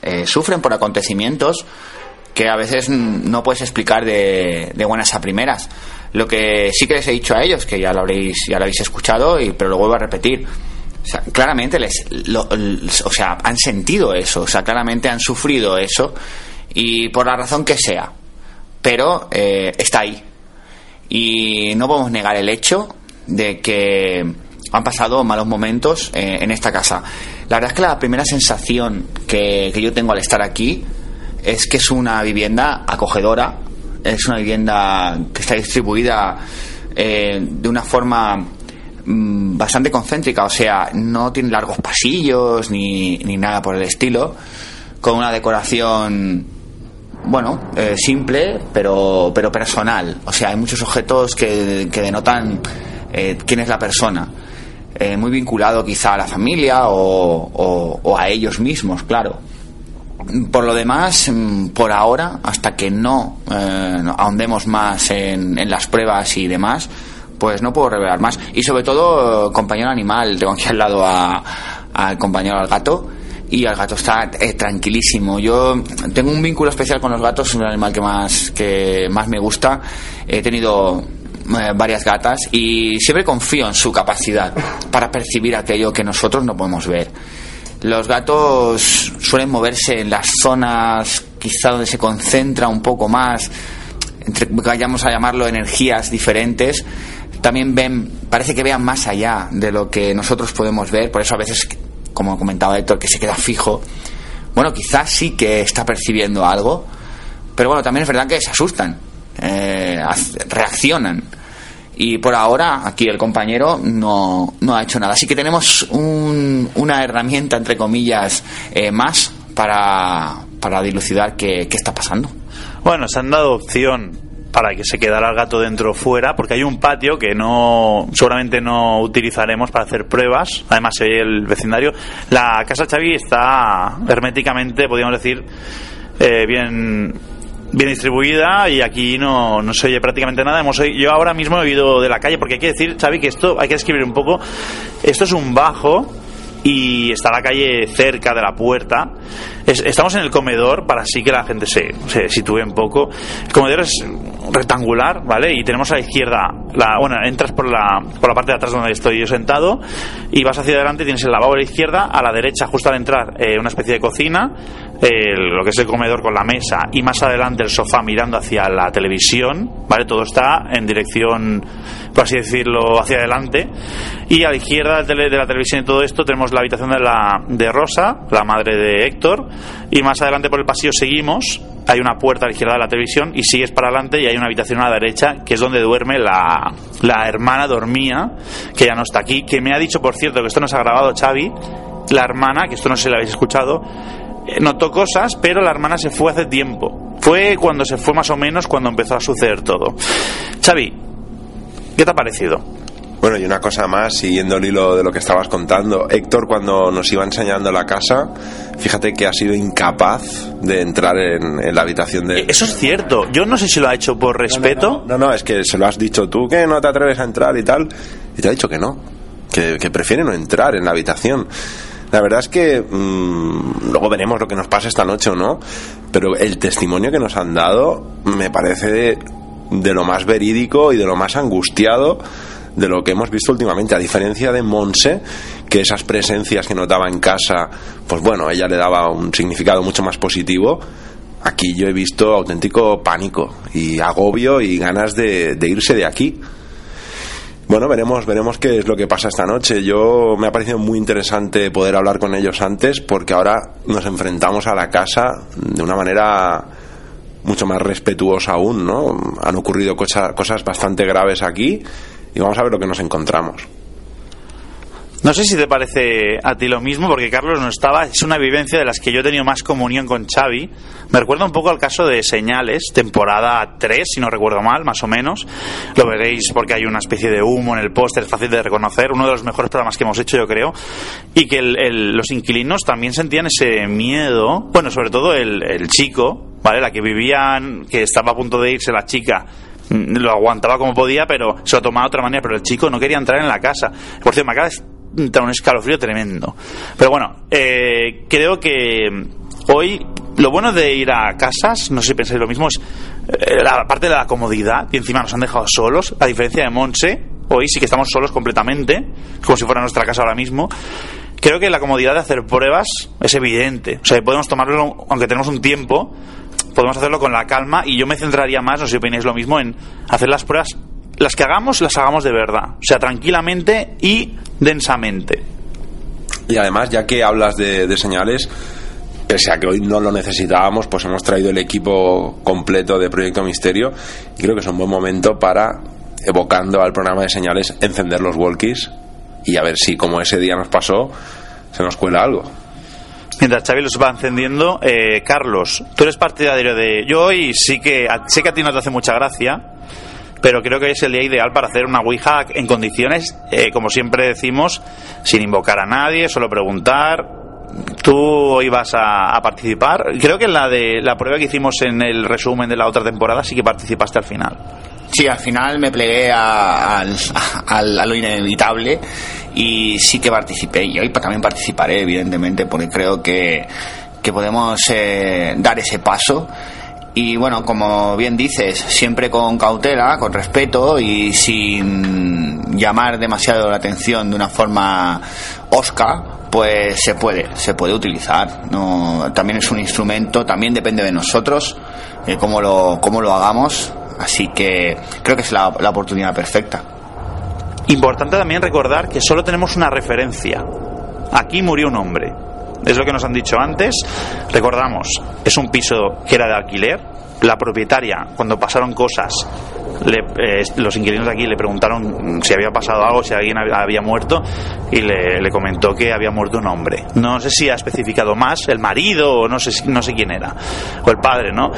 eh, sufren por acontecimientos que a veces no puedes explicar de, de, buenas a primeras. Lo que sí que les he dicho a ellos, que ya lo habréis, ya lo habéis escuchado, y, pero lo vuelvo a repetir. O sea, claramente les, lo, o sea, han sentido eso, o sea, claramente han sufrido eso, y por la razón que sea. Pero eh, está ahí. Y no podemos negar el hecho de que han pasado malos momentos eh, en esta casa. La verdad es que la primera sensación que, que, yo tengo al estar aquí es que es una vivienda acogedora, es una vivienda que está distribuida eh, de una forma mmm, bastante concéntrica, o sea, no tiene largos pasillos ni, ni nada por el estilo, con una decoración bueno, eh, simple, pero, pero personal. O sea, hay muchos objetos que, que denotan eh, quién es la persona. Eh, muy vinculado quizá a la familia o, o, a ellos mismos, claro. Por lo demás, mm, por ahora, hasta que no eh, ahondemos más en, las pruebas y demás, pues no puedo revelar más. Y sobre todo, compañero animal, tengo aquí al lado al compañero al gato y el gato está eh, tranquilísimo. Yo tengo un vínculo especial con los gatos, es un animal que más, que más me gusta. He tenido eh, varias gatas y siempre confío en su capacidad para percibir aquello que nosotros no podemos ver. Los gatos suelen moverse en las zonas quizá donde se concentra un poco más, entre, vayamos a llamarlo energías diferentes, también ven, parece que vean más allá de lo que nosotros podemos ver, por eso a veces, como comentaba Héctor, que se queda fijo. Bueno, quizás sí que está percibiendo algo, pero bueno, también es verdad que se asustan, eh, reaccionan. Y por ahora, aquí el compañero no, no ha hecho nada. Así que tenemos un, una herramienta, entre comillas, eh, más para, para dilucidar qué, qué está pasando. Bueno, se han dado opción para que se quedara el gato dentro o fuera, porque hay un patio que no seguramente no utilizaremos para hacer pruebas. Además, se el vecindario. La casa Xavi está herméticamente, podríamos decir, eh, bien bien distribuida y aquí no, no se oye prácticamente nada. Hemos, yo ahora mismo he oído de la calle, porque hay que decir, Xavi, que esto hay que escribir un poco. Esto es un bajo y está la calle cerca de la puerta. Es, estamos en el comedor para así que la gente se, se sitúe un poco. El comedor es rectangular, ¿vale? Y tenemos a la izquierda, la, bueno, entras por la, por la parte de atrás donde estoy yo sentado y vas hacia adelante, tienes el lavabo a la izquierda, a la derecha, justo al entrar, eh, una especie de cocina, el, lo que es el comedor con la mesa y más adelante el sofá mirando hacia la televisión, ¿vale? Todo está en dirección, por así decirlo, hacia adelante. Y a la izquierda de la televisión y todo esto tenemos la habitación de, la, de Rosa, la madre de Héctor, y más adelante por el pasillo seguimos, hay una puerta a la izquierda de la televisión y sigues para adelante y hay una habitación a la derecha que es donde duerme la, la hermana dormía, que ya no está aquí, que me ha dicho, por cierto, que esto no se ha grabado Xavi, la hermana, que esto no sé si lo habéis escuchado, notó cosas, pero la hermana se fue hace tiempo. Fue cuando se fue más o menos cuando empezó a suceder todo. Xavi, ¿qué te ha parecido? Bueno, y una cosa más, siguiendo el hilo de lo que estabas contando, Héctor cuando nos iba enseñando la casa, fíjate que ha sido incapaz de entrar en, en la habitación de... Eso es cierto, yo no sé si lo ha hecho por respeto. No no, no, no, es que se lo has dicho tú, que no te atreves a entrar y tal, y te ha dicho que no, que, que prefiere no entrar en la habitación. La verdad es que mmm, luego veremos lo que nos pasa esta noche o no, pero el testimonio que nos han dado me parece de, lo más verídico y de lo más angustiado de lo que hemos visto últimamente, a diferencia de Monse, que esas presencias que notaba en casa, pues bueno, ella le daba un significado mucho más positivo. Aquí yo he visto auténtico pánico y agobio y ganas de irse de aquí. Bueno, veremos, veremos qué es lo que pasa esta noche. Yo me ha parecido muy interesante poder hablar con ellos antes porque ahora nos enfrentamos a la casa de una manera mucho más respetuoso aún, ¿no? Han ocurrido cosa- cosas bastante graves aquí y vamos a ver lo que nos encontramos. No sé si te parece a ti lo mismo, porque Carlos no estaba. Es una vivencia de las que yo he tenido más comunión con Xavi. Me recuerda un poco al caso de Señales, temporada 3, si no recuerdo mal, más o menos. Lo veréis porque hay una especie de humo en el póster, es fácil de reconocer. Uno de los mejores programas que hemos hecho, yo creo. Y que el- el- los inquilinos también sentían ese miedo. Bueno, sobre todo el, chico, ¿vale? La que vivían, que estaba a punto de irse la chica mm, lo aguantaba como podía, pero se lo tomaba de otra manera. Pero el chico no quería entrar en la casa. Por cierto, me acaba entrar un escalofrío tremendo. Pero bueno, eh, creo que hoy lo bueno de ir a casas, no sé si pensáis lo mismo, es eh, la parte de la comodidad y encima nos han dejado solos, a diferencia de Monse. Hoy sí que estamos solos completamente, como si fuera nuestra casa ahora mismo. Creo que la comodidad de hacer pruebas es evidente. O sea, podemos tomarlo, aunque tenemos un tiempo, podemos hacerlo con la calma y yo me centraría más, no sé si opináis lo mismo, en hacer las pruebas, las que hagamos, las hagamos de verdad. O sea, tranquilamente y densamente. Y además, ya que hablas de, de señales, pese a que hoy no lo necesitábamos, pues hemos traído el equipo completo de Proyecto Misterio y creo que es un buen momento para, evocando al programa de señales, encender los walkies y a ver si, como ese día nos pasó, se nos cuela algo. Mientras Xavi los va encendiendo, eh, Carlos, tú eres partidario de... Yo hoy sí que... Sé que a ti no te hace mucha gracia, pero creo que es el día ideal para hacer una Ouija en condiciones, eh, como siempre decimos, sin invocar a nadie, solo preguntar. Tú hoy vas a, a participar. Creo que en la de la prueba que hicimos en el resumen de la otra temporada sí que participaste al final. Sí, al final me plegué a, al- a lo inevitable y sí que participé y hoy también participaré, evidentemente, porque creo que, que podemos eh, dar ese paso. Y bueno, como bien dices, siempre con cautela, con respeto y sin llamar demasiado la atención de una forma osca, pues se puede, se puede utilizar. No, también es un instrumento, también depende de nosotros eh, cómo, lo, cómo lo hagamos. Así que creo que es la, la oportunidad perfecta. Importante también recordar que solo tenemos una referencia. Aquí murió un hombre. Es lo que nos han dicho antes. Recordamos, es un piso que era de alquiler. La propietaria, cuando pasaron cosas, le- eh, los inquilinos de aquí le preguntaron si había pasado algo, si alguien había, había muerto, y le, comentó que había muerto un hombre. No sé si ha especificado más, el marido, o no sé, no sé quién era, o el padre, ¿no?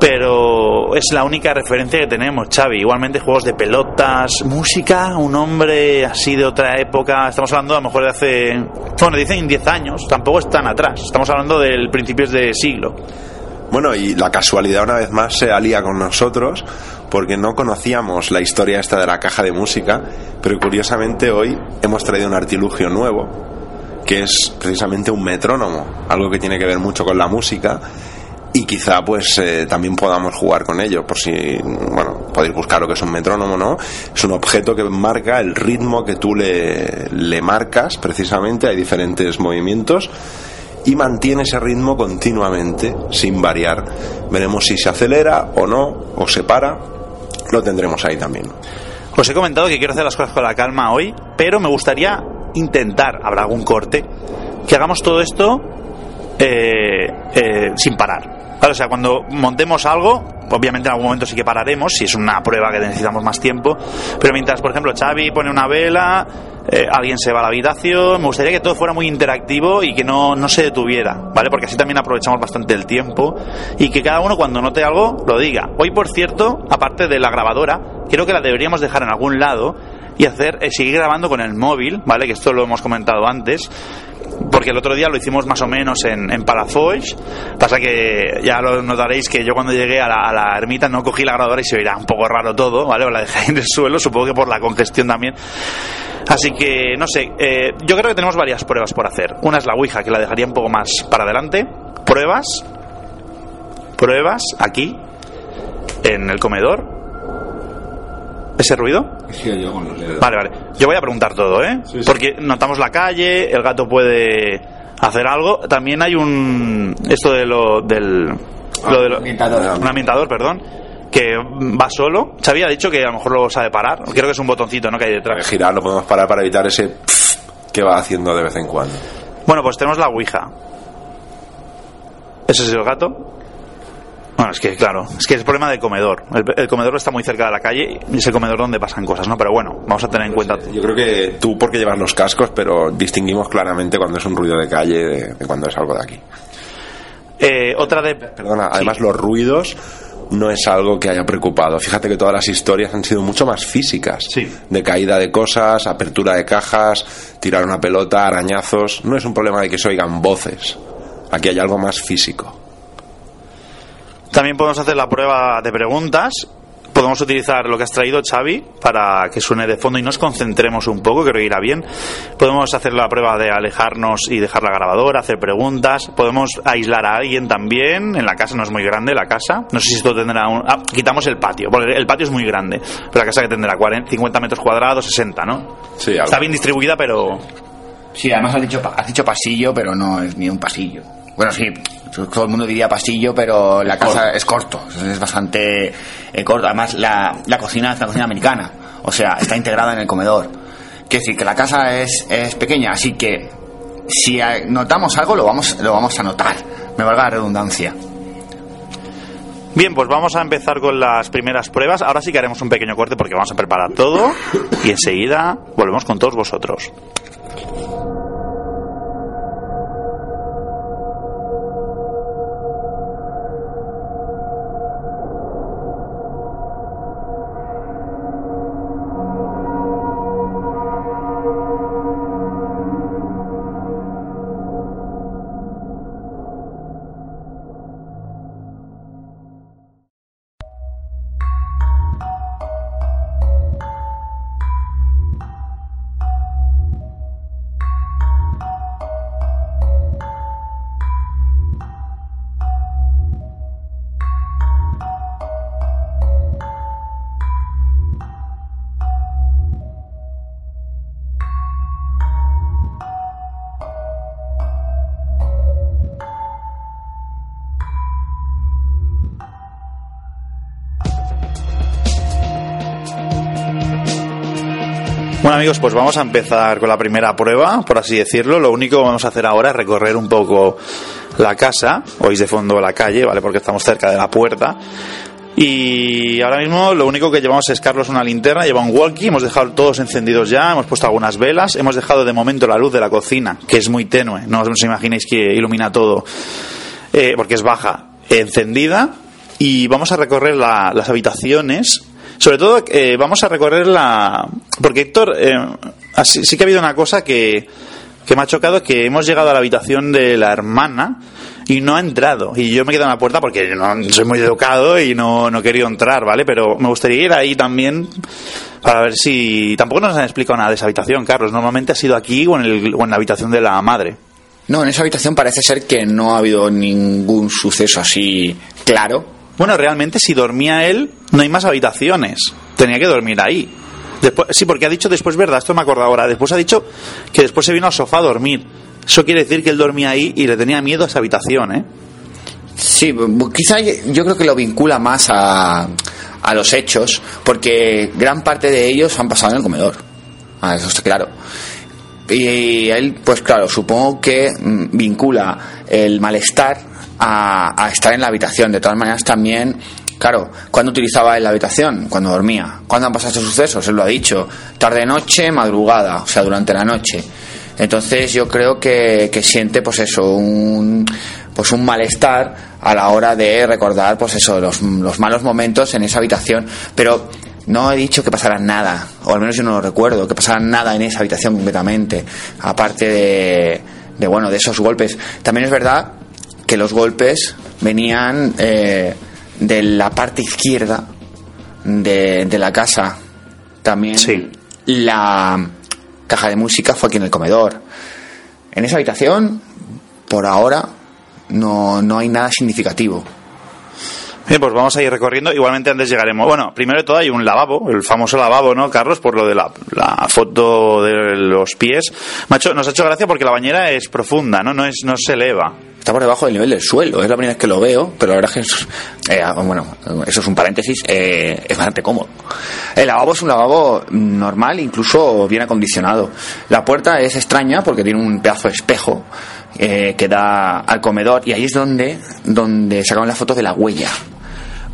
Pero es la única referencia que tenemos, Xavi. Igualmente juegos de pelotas, música, un hombre así de otra época. Estamos hablando a lo mejor de hace, bueno, dicen 10 años, tampoco es tan atrás. Estamos hablando del principios de siglo. Bueno, y la casualidad una vez más se alía con nosotros porque no conocíamos la historia esta de la caja de música, pero curiosamente hoy hemos traído un artilugio nuevo, que es precisamente un metrónomo, algo que tiene que ver mucho con la música y quizá pues eh, también podamos jugar con ello, por si, bueno, podéis buscar lo que es un metrónomo, ¿no? Es un objeto que marca el ritmo que tú le, le marcas, precisamente, hay diferentes movimientos y mantiene ese ritmo continuamente, sin variar. Veremos si se acelera o no, o se para, lo tendremos ahí también. Os he comentado que quiero hacer las cosas con la calma hoy, pero me gustaría intentar, habrá algún corte, que hagamos todo esto eh, eh, sin parar. Vale, O sea, cuando montemos algo, obviamente en algún momento sí que pararemos, si es una prueba que necesitamos más tiempo, pero mientras, por ejemplo, Xavi pone una vela, eh, alguien se va a la habitación, me gustaría que todo fuera muy interactivo y que no, no se detuviera, ¿vale? Porque así también aprovechamos bastante el tiempo y que cada uno cuando note algo lo diga. Hoy, por cierto, aparte de la grabadora, creo que la deberíamos dejar en algún lado y hacer eh, seguir grabando con el móvil, ¿vale? Que esto lo hemos comentado antes porque el otro día lo hicimos más o menos en, en Palafox. Pasa que ya lo notaréis que yo cuando llegué a la, ermita no cogí la grabadora y se oirá un poco raro todo, ¿vale? O la dejé en el suelo, supongo que por la congestión también. Así que, no sé, eh, yo creo que tenemos varias pruebas por hacer. Una es la Ouija, que la dejaría un poco más para adelante. Pruebas. Pruebas aquí, en el comedor. ¿Ese ruido? Vale, vale. Yo voy a preguntar todo, ¿eh? Porque notamos la calle, el gato puede hacer algo. También hay un. Esto de lo. del. Lo de lo- ambientador. Un ambientador, perdón. Que va solo. Se había dicho que a lo mejor lo sabe parar. Creo que es un botoncito, ¿no? Que hay detrás. Girar lo podemos parar para evitar ese que va haciendo de vez en cuando. Bueno, pues tenemos la Ouija. Ese es el gato. Bueno, es que claro, es que es el problema del comedor. El, el comedor está muy cerca de la calle y es el comedor donde pasan cosas, ¿no? Pero bueno, vamos a tener en cuenta. Yo creo que tú porque llevas los cascos, pero distinguimos claramente cuando es un ruido de calle de, de cuando es algo de aquí. Eh, otra de. Perdona, además los ruidos no es algo que haya preocupado. Fíjate que todas las historias han sido mucho más físicas. Sí. De caída de cosas, apertura de cajas, tirar una pelota, arañazos. No es un problema de que se oigan voces. Aquí hay algo más físico. También podemos hacer la prueba de preguntas. Podemos utilizar lo que has traído, Xavi, para que suene de fondo y nos concentremos un poco, creo que irá bien. Podemos hacer la prueba de alejarnos y dejar la grabadora, hacer preguntas. Podemos aislar a alguien también. En la casa no es muy grande, la casa. No sé si esto tendrá un... Ah, quitamos el patio, porque el patio es muy grande. Pero la casa que tendrá 40, 50 metros cuadrados, 60, ¿no? Sí, algo. Está bien distribuida, pero... Sí, además has dicho, has dicho pasillo, pero no es ni un pasillo. Bueno, sí, todo el mundo diría pasillo, pero la casa es corto, es bastante eh, corto. Además, la, la cocina es una cocina americana, o sea, está integrada en el comedor. Quiere decir que la casa es, es pequeña, así que si notamos algo, lo vamos, lo vamos a notar. Me valga la redundancia. Bien, pues vamos a empezar con las primeras pruebas. Ahora sí que haremos un pequeño corte porque vamos a preparar todo y enseguida volvemos con todos vosotros. Amigos, pues vamos a empezar con la primera prueba, por así decirlo. Lo único que vamos a hacer ahora es recorrer un poco la casa. Oís de fondo la calle, ¿vale? Porque estamos cerca de la puerta. Y ahora mismo lo único que llevamos es Carlos una linterna, lleva un walkie, hemos dejado todos encendidos ya, hemos puesto algunas velas, hemos dejado de momento la luz de la cocina, que es muy tenue, no os imaginéis que ilumina todo, eh, porque es baja, encendida, y vamos a recorrer la- las habitaciones. Sobre todo eh, vamos a recorrer la... Porque Héctor, eh, así- sí que ha habido una cosa que, que me ha chocado, que hemos llegado a la habitación de la hermana y no ha entrado. Y yo me he quedado en la puerta porque no soy muy educado y no, no he entrar, ¿vale? Pero me gustaría ir ahí también para ver si... Tampoco nos han explicado nada de esa habitación, Carlos. Normalmente ha sido aquí o en, el- o en la habitación de la madre. No, en esa habitación parece ser que no ha habido ningún suceso así claro. Bueno, realmente si dormía él, no hay más habitaciones. Tenía que dormir ahí. Después, sí, porque ha dicho después, ¿verdad? Esto me acuerdo ahora. Después ha dicho que después se vino al sofá a dormir. Eso quiere decir que él dormía ahí y le tenía miedo a esa habitación, ¿eh? Sí, quizá yo creo que lo vincula más a, a los hechos, porque gran parte de ellos han pasado en el comedor. Ah, eso está claro. Y él, pues claro, supongo que mm, vincula el malestar a, a estar en la habitación. De todas maneras, también, claro, cuando utilizaba él la habitación? Cuando dormía. ¿Cuándo han pasado estos sucesos? Él lo ha dicho. Tarde, noche, madrugada, o sea, durante la noche. Entonces yo creo que, que siente pues eso, un, pues un malestar a la hora de recordar pues eso, los, los malos momentos en esa habitación. Pero no he dicho que pasara nada, o al menos yo no lo recuerdo, que pasara nada en esa habitación completamente, aparte de, de bueno, de esos golpes. También es verdad que los golpes venían eh, de la parte izquierda de, de la casa. También Sí. la caja de música fue aquí en el comedor. En esa habitación, por ahora, no, no hay nada significativo. Bien, pues vamos a ir recorriendo. Igualmente antes llegaremos. Bueno, primero de todo hay un lavabo, el famoso lavabo, ¿no, Carlos? Por lo de la, foto de los pies. Macho, nos ha hecho gracia porque la bañera es profunda, ¿no? No, es, no se eleva. Está por debajo del nivel del suelo, es la primera vez que lo veo, pero la verdad es que, es- eh, bueno, eso es un paréntesis, eh, es bastante cómodo. El lavabo es un lavabo normal, incluso bien acondicionado. La puerta es extraña porque tiene un pedazo de espejo, eh, que da al comedor y ahí es donde, donde sacamos la foto de la huella.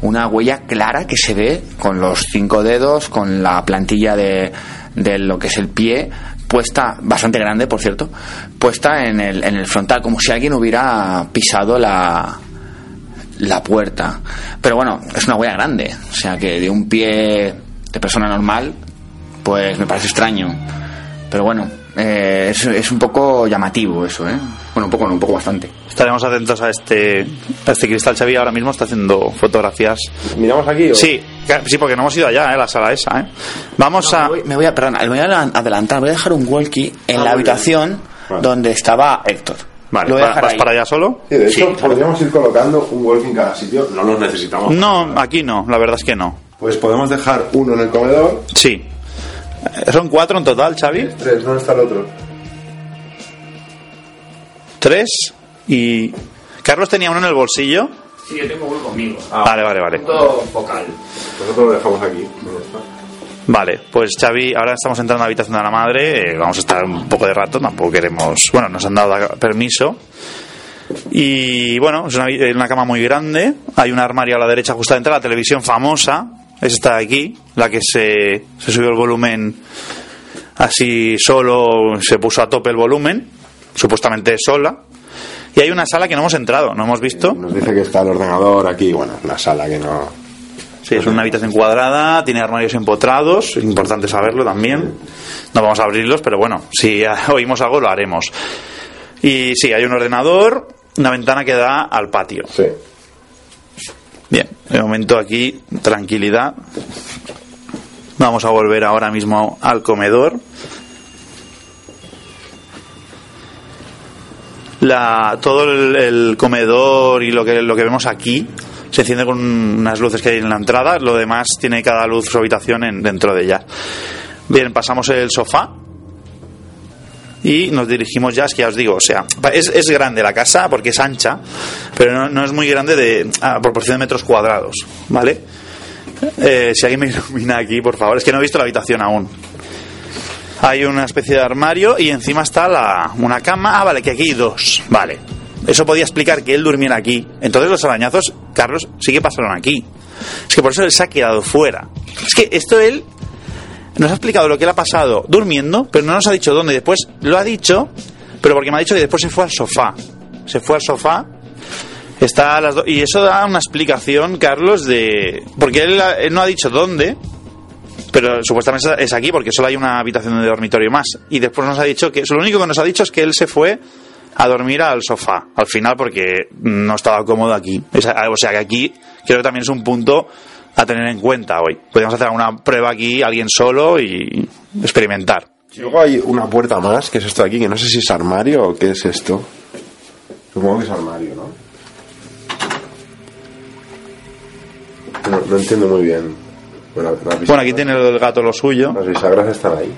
Una huella clara que se ve con los cinco dedos, con la plantilla de, de lo que es el pie puesta, bastante grande por cierto, puesta en el, en el frontal, como si alguien hubiera pisado la, la puerta. Pero bueno, es una huella grande, o sea que de un pie de persona normal, pues me parece extraño. Pero bueno, eh, es, es un poco llamativo eso, ¿eh? Bueno, un poco, no, un poco bastante. Estaremos atentos a este, a este cristal. Xavi ahora mismo está haciendo fotografías. ¿Miramos aquí? o- Sí, sí, porque no hemos ido allá, ¿eh? la sala esa. ¿eh? Vamos a. Me voy, me voy a, perdón, me voy a adelantar, voy a dejar un walkie en Ah, la habitación Vale. donde estaba Héctor. Vale, Lo voy a ¿va- dejar ¿vas ahí. para allá solo? Sí, de hecho, Sí, claro. podríamos ir colocando un walkie en cada sitio. No los necesitamos. No, aquí no, la verdad es que no. Pues podemos dejar uno en el comedor. Sí. Eh, Son cuatro en total, Xavi. Tres, ¿dónde está el otro? Tres. Y. Carlos tenía uno en el bolsillo. Sí, yo tengo uno conmigo. Vale, vale, vale. Punto focal. Nosotros lo dejamos aquí. Vale, pues Xavi, ahora estamos entrando a la habitación de la madre, eh, vamos a estar un poco de rato, tampoco queremos, bueno, nos han dado permiso. Y bueno, es una, habi- una cama muy grande, hay un armario a la derecha justamente, la televisión famosa, es esta de aquí, la que se, se subió el volumen así solo, se puso a tope el volumen, supuestamente sola. Y hay una sala que no hemos entrado, no hemos visto. Nos dice que está el ordenador aquí, bueno, la sala que no. Sí, es una habitación cuadrada, tiene armarios empotrados, es importante saberlo también. No vamos a abrirlos, pero bueno, si oímos algo lo haremos. Y sí, hay un ordenador, una ventana que da al patio. Sí. Bien, de momento aquí tranquilidad. Vamos a volver ahora mismo al comedor. La, todo el, comedor y lo que, lo que vemos aquí se enciende con unas luces que hay en la entrada. Lo demás tiene cada luz su habitación en- dentro de ella. Bien, pasamos el sofá y nos dirigimos ya, es que ya os digo, o sea, es, es grande la casa porque es ancha, pero no, no es muy grande de, a proporción de metros cuadrados, ¿vale? Eh, si alguien me ilumina aquí, por favor, es que no he visto la habitación aún. Hay una especie de armario y encima está la, una cama. Ah, vale, que aquí hay dos. Vale. Eso podía explicar que él durmiera aquí. Entonces los arañazos, Carlos, sí que pasaron aquí. Es que por eso él se ha quedado fuera. Es que esto él nos ha explicado lo que le ha pasado durmiendo, pero no nos ha dicho dónde. Después lo ha dicho, pero porque me ha dicho que después se fue al sofá. Se fue al sofá. Está a las do- y eso da una explicación, Carlos, de. Porque él, él no ha dicho dónde, pero supuestamente es aquí porque solo hay una habitación de dormitorio más. Y después nos ha dicho que. Lo único que nos ha dicho es que él se fue a dormir al sofá al final porque no estaba cómodo aquí. O sea que aquí creo que también es un punto a tener en cuenta hoy. Podríamos hacer una prueba aquí, alguien solo y experimentar. Luego hay una puerta más, que es esto de aquí, que no sé si es armario o qué es esto. Supongo que es armario, ¿no? No, no entiendo muy bien. Bueno, aquí tiene el gato lo suyo. Las bisagras están ahí.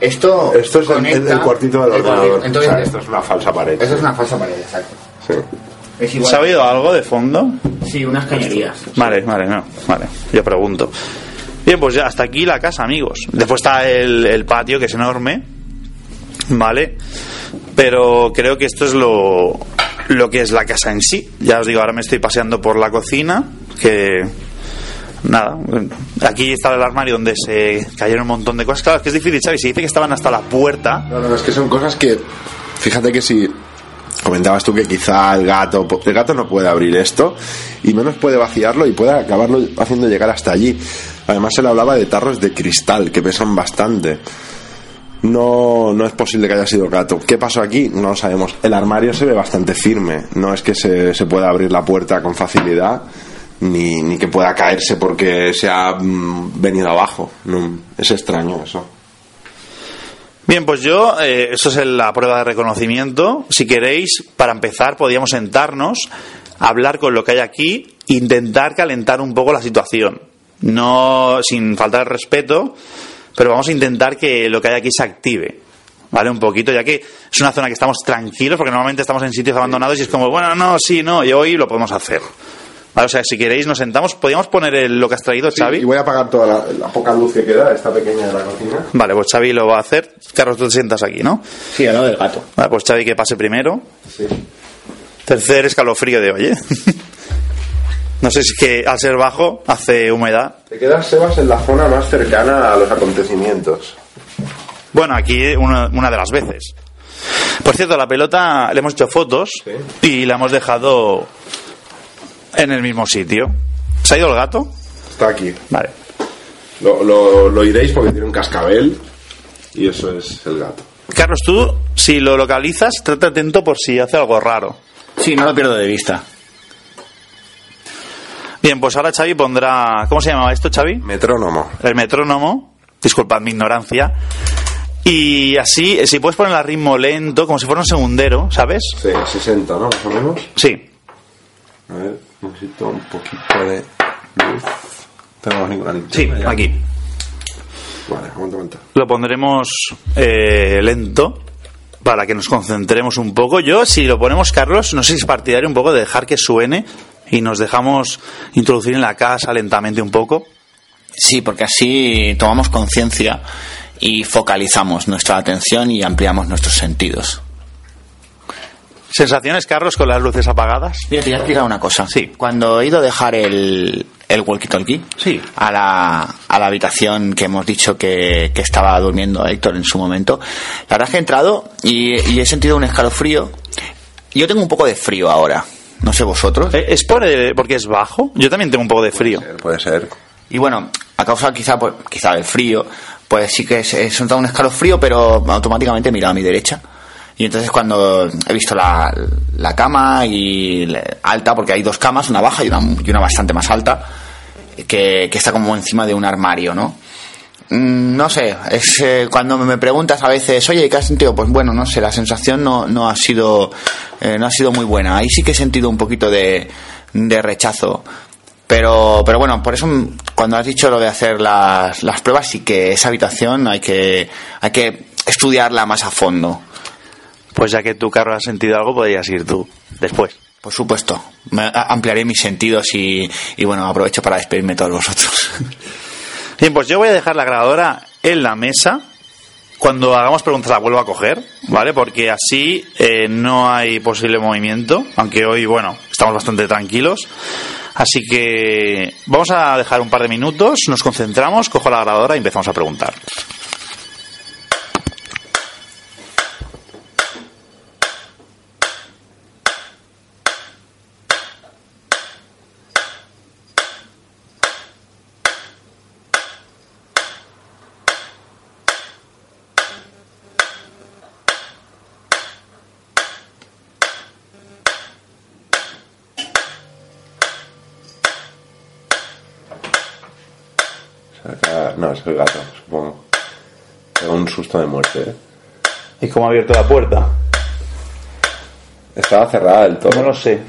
Esto, Esto es el, el- el conecta- cuartito del ordenador. Entonces, O sea, esto es una falsa pared. eso es una falsa pared, exacto. Sí. Es igual. ¿Se ha oído algo de fondo? Sí, unas cañerías. Vale, vale, no, vale, yo pregunto. Bien, pues ya hasta aquí la casa, amigos. Después está el, el patio, que es enorme, ¿vale? Pero creo que esto es lo, lo que es la casa en sí. Ya os digo, ahora me estoy paseando por la cocina, que... Nada, aquí está el armario donde se cayeron un montón de cosas. Claro, es que es difícil, ¿sabes? Se dice que estaban hasta la puerta. No, es que son cosas que. Fíjate que si. Comentabas tú que quizá el gato. El gato no puede abrir esto y menos puede vaciarlo y puede acabarlo haciendo llegar hasta allí. Además, se le hablaba de tarros de cristal que pesan bastante. No, no es posible que haya sido gato. ¿Qué pasó aquí? No lo sabemos. El armario se ve bastante firme. No es que se, se pueda abrir la puerta con facilidad ni, ni que pueda caerse porque se ha mm, venido abajo. No, es extraño eso. Bien, pues yo, eh, eso es la prueba de reconocimiento. Si queréis, para empezar, podríamos sentarnos, hablar con lo que hay aquí, intentar calentar un poco la situación. No sin faltar respeto, pero vamos a intentar que lo que hay aquí se active. ¿Vale? Un poquito, ya que es una zona que estamos tranquilos, porque normalmente estamos en sitios abandonados y es como, bueno, no, sí, no, y hoy lo podemos hacer. Vale, o sea, si queréis nos sentamos. ¿Podríamos poner el- lo que has traído, Xavi? Y voy a apagar toda la, la poca luz que queda, esta pequeña de la cocina. Vale, pues Xavi lo va a hacer. Carlos, tú te sientas aquí, ¿no? Sí, al lado del gato. Vale, pues Xavi que pase primero. Sí. Tercer escalofrío de hoy, ¿eh? No sé si es que al ser bajo hace humedad. Te quedas, Sebas, en la zona más cercana a los acontecimientos. Bueno, aquí una, una de las veces. Por cierto, la pelota le hemos hecho fotos Sí. y la hemos dejado en el mismo sitio. ¿Se ha ido el gato? Está aquí. Vale. Lo, lo, lo iréis porque tiene un cascabel y eso es el gato. Carlos, tú, si lo localizas, trata atento por si hace algo raro. Sí, no lo pierdo de vista. Bien, pues ahora Xavi pondrá... ¿Cómo se llamaba esto, Xavi? Metrónomo. El metrónomo. Disculpad mi ignorancia. Y así, si puedes poner a ritmo lento, como si fuera un segundero, ¿sabes? Sí, 60, ¿no? Más o menos. Sí. A ver, necesito un poquito de luz. Tenemos ninguna linterna. Sí, ya. aquí. Vale, aguanta, aguanta. Lo pondremos eh, lento para que nos concentremos un poco. Yo, si lo ponemos, Carlos, no sé si es partidario un poco de dejar que suene y nos dejamos introducir en la casa lentamente un poco. Sí, porque así tomamos conciencia y focalizamos nuestra atención y ampliamos nuestros sentidos. ¿Sensaciones, Carlos, con las luces apagadas? Mira, te voy a explicar una cosa. Sí. Cuando he ido a dejar el, el walkie-talkie Sí. a, la, a la habitación que hemos dicho que, que estaba durmiendo Héctor en su momento, la verdad es que he entrado y, y he sentido un escalofrío. Yo tengo un poco de frío ahora. No sé vosotros. Eh, ¿Es por, eh, porque es bajo? Yo también tengo un poco de frío. Puede ser. Y bueno, a causa quizá, pues, quizá del frío, pues sí que he he sentado un escalofrío, pero automáticamente he mirado a mi derecha. Y entonces cuando he visto la, la cama y alta, porque hay dos camas, una baja y una, y una bastante más alta, que, que está como encima de un armario, ¿no? Mm, No sé, es eh, cuando me preguntas a veces, oye, ¿qué has sentido? Pues bueno, no sé, la sensación no, no ha sido eh, no ha sido muy buena. Ahí sí que he sentido un poquito de, de rechazo. Pero, pero bueno, por eso cuando has dicho lo de hacer las, las pruebas, sí que esa habitación hay que, hay que estudiarla más a fondo. Pues ya que tú, Carlos, has sentido algo, podrías ir tú después. Por supuesto, me- a- ampliaré mis sentidos y, y bueno, aprovecho para despedirme de todos vosotros. Bien, pues yo voy a dejar la grabadora en la mesa. Cuando hagamos preguntas la vuelvo a coger, ¿vale? Porque así eh, no hay posible movimiento, aunque hoy, bueno, estamos bastante tranquilos. Así que vamos a dejar un par de minutos, nos concentramos, cojo la grabadora y empezamos a preguntar. Es el gato, supongo. Pega un susto de muerte, ¿eh? ¿Y cómo ha abierto la puerta? Estaba cerrada del todo. No lo sé.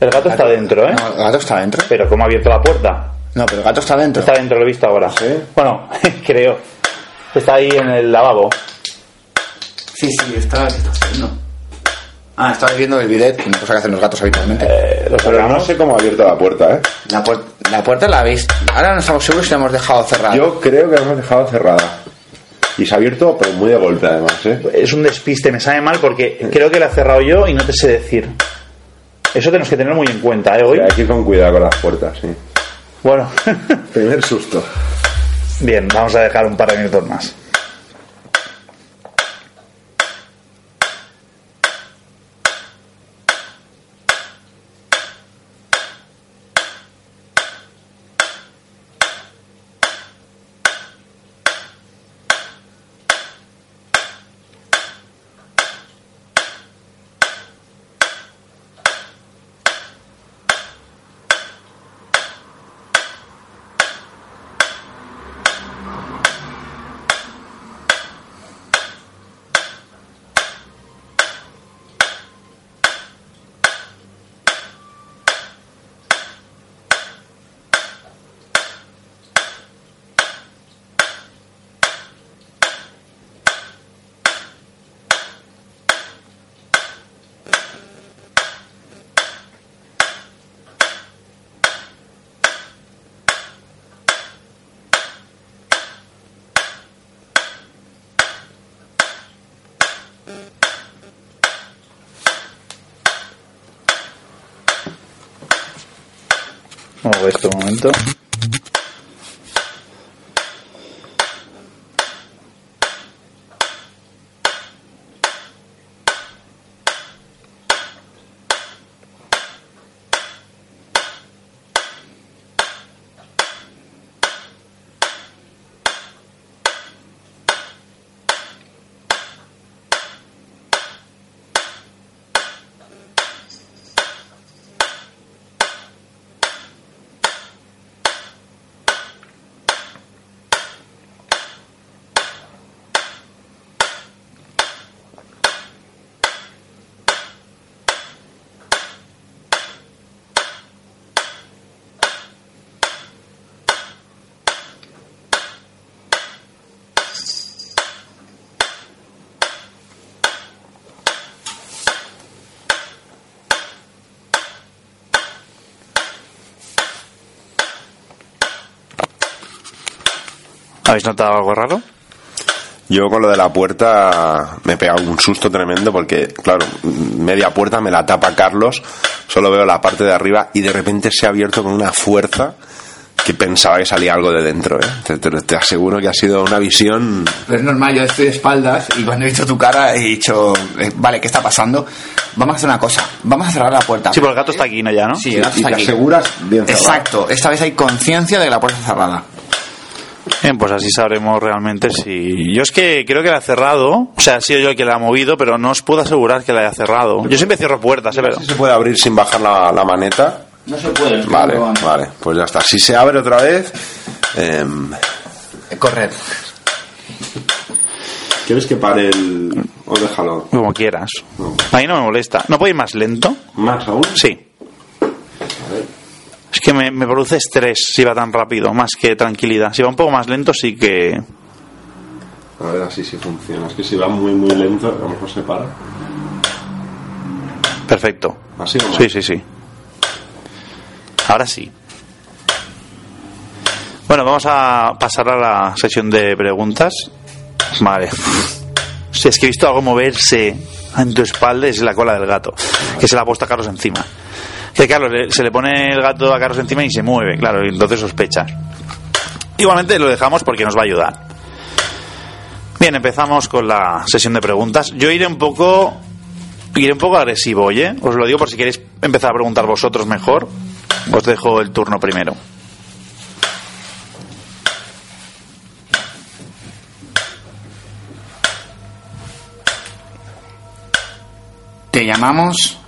El gato está dentro, ¿eh? No, ¿El gato está dentro? Pero ¿cómo ha abierto la puerta? No, pero el gato está dentro. Está dentro, lo he visto ahora. ¿Sí? Bueno, creo. Está ahí en el lavabo. Sí, sí, está, ¿qué está haciendo? Ah, estaba viendo el bidet, una cosa que hacen los gatos habitualmente. Eh, lo Pero no sé cómo ha abierto la puerta, ¿eh? La, puer- la puerta la habéis. Ahora no estamos seguros si la hemos dejado cerrada. Yo creo que la hemos dejado cerrada. Y se ha abierto, pero muy de golpe, además, ¿eh? Es un despiste, me sabe mal porque creo que la he cerrado yo y no te sé decir. Eso tenemos que tener muy en cuenta, ¿eh? Hoy. Hay que ir con cuidado con las puertas, sí. Bueno, Primer susto. bien, vamos a dejar un par de minutos más. Muevo esto un momento. ¿Habéis notado algo raro? Yo con lo de la puerta me he pegado un susto tremendo porque, claro, media puerta me la tapa Carlos, solo veo la parte de arriba y de repente se ha abierto con una fuerza que pensaba que salía algo de dentro. ¿eh? Te, te- te aseguro que ha sido una visión... Pero es normal, yo estoy de espaldas y cuando he visto tu cara he dicho, eh, vale, ¿qué está pasando? Vamos a hacer una cosa, vamos a cerrar la puerta. Sí, porque el gato está aquí, ¿no? Ya, ¿no? Sí, el gato y está te aquí. aseguras bien cerrado. Exacto, esta vez hay conciencia de que la puerta está cerrada. Bien, pues así sabremos realmente si... Yo es que creo que la ha cerrado, o sea, ha sido yo el que la ha movido, pero no os puedo asegurar que la haya cerrado. Yo siempre cierro puertas, ¿eh? Pero... Si se puede abrir sin bajar la, la maneta. No se puede. Vale, vale, pues ya está. Si se abre otra vez... em, Correr. ¿Quieres que pare el...? o déjalo? Como quieras. A mí no me molesta. ¿No puedo ir más lento? ¿Más aún? Sí. Es que me, me produce estrés si va tan rápido, más que tranquilidad. Si va un poco más lento, sí que... A ver así si funciona. Es que si va muy, muy lento, a lo mejor se para. Perfecto. ¿Así o? Sí, sí, sí. Ahora sí. Bueno, vamos a pasar a la sesión de preguntas. Vale. Si es que he visto algo moverse en tu espalda, es la cola del gato, que se la ha puesto a Carlos encima. Que le- se le pone el gato a Carlos encima y se mueve, claro, y entonces sospechas. Igualmente lo dejamos porque nos va a ayudar. Bien, empezamos con la sesión de preguntas. Yo iré un poco iré un poco agresivo, oye. Os lo digo por si queréis empezar a preguntar vosotros mejor. Os dejo el turno primero. Te llamamos,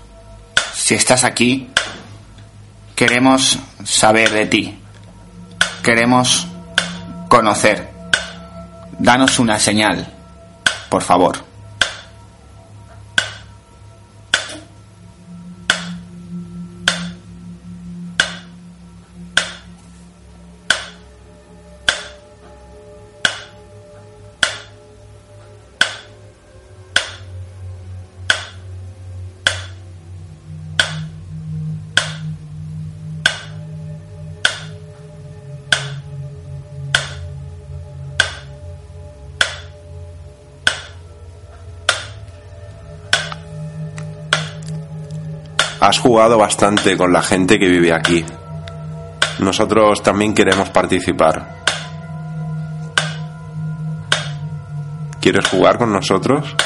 si estás aquí, queremos saber de ti. Queremos conocer. Danos una señal, por favor. Has jugado bastante con la gente que vive aquí. Nosotros también queremos participar. ¿Quieres jugar con nosotros?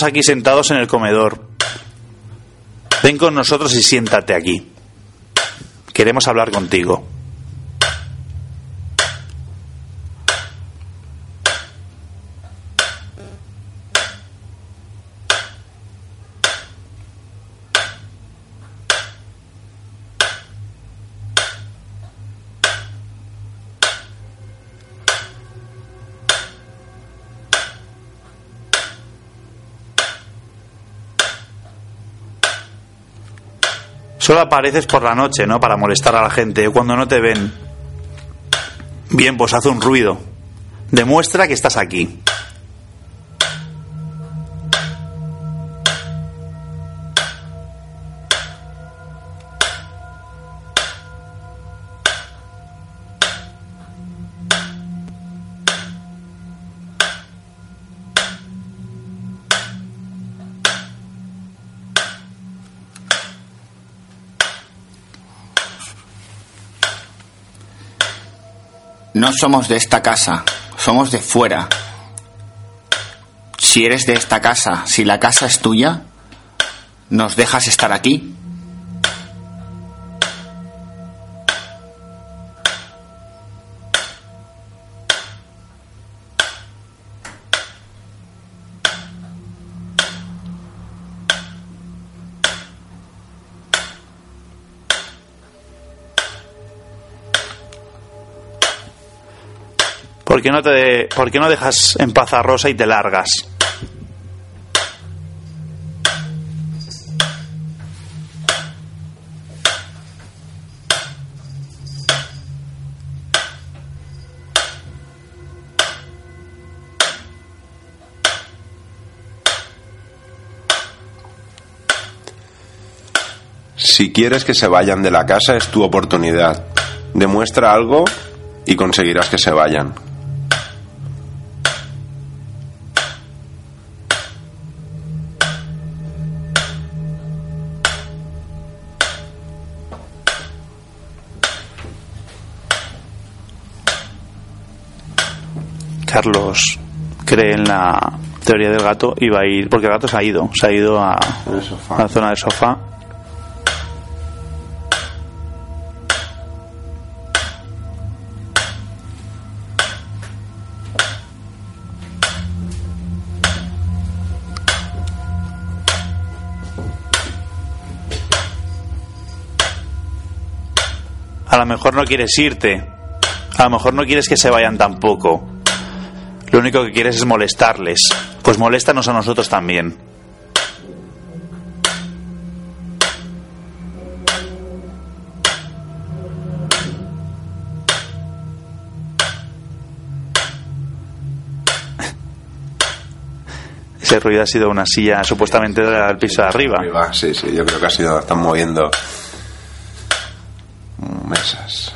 Estamos aquí sentados en el comedor. Ven con nosotros y siéntate aquí. Queremos hablar contigo. Solo apareces por la noche, ¿no? Para molestar a la gente, cuando no te ven. Bien, pues haz un ruido. Demuestra que estás aquí. Somos de esta casa, somos de fuera. Si eres de esta casa, si la casa es tuya, ¿nos dejas estar aquí? Por qué no dejas en paz a Rosa y te largas? Si quieres que se vayan de la casa es tu oportunidad. Demuestra algo y conseguirás que se vayan. Carlos cree en la teoría del gato y va a ir, porque el gato se ha ido, se ha ido a, la zona del sofá. A lo mejor no quieres irte. A lo mejor no quieres que se vayan tampoco. Lo único que quieres es molestarles. Pues moléstanos a nosotros también. Ese ruido ha sido una silla supuestamente del piso de arriba. Arriba, sí, sí, yo creo que ha sido, están moviendo mesas.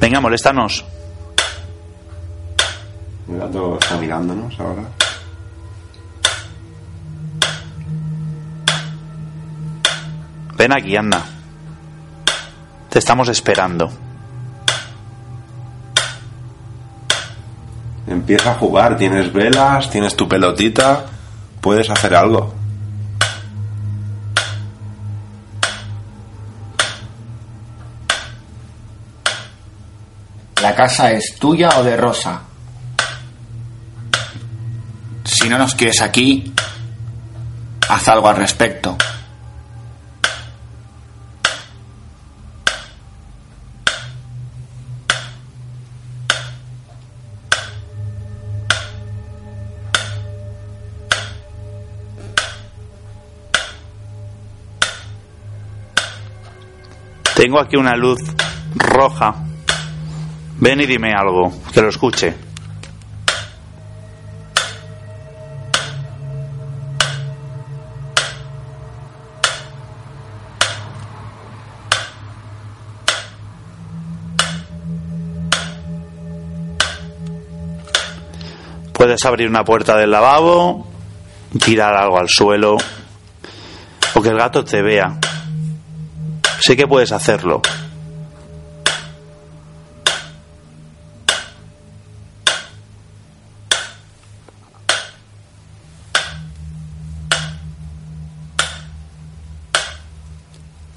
Venga, moléstanos. Gato está mirándonos ahora. Ven aquí, anda. Te estamos esperando. Empieza a jugar, tienes velas, tienes tu pelotita, puedes hacer algo. ¿La casa es tuya o de Rosa? Si no nos quieres aquí, haz algo al respecto. Tengo aquí una luz roja. Ven y dime algo, que lo escuche. Puedes abrir una puerta del lavabo, tirar algo al suelo, o que el gato te vea. Sé que puedes hacerlo.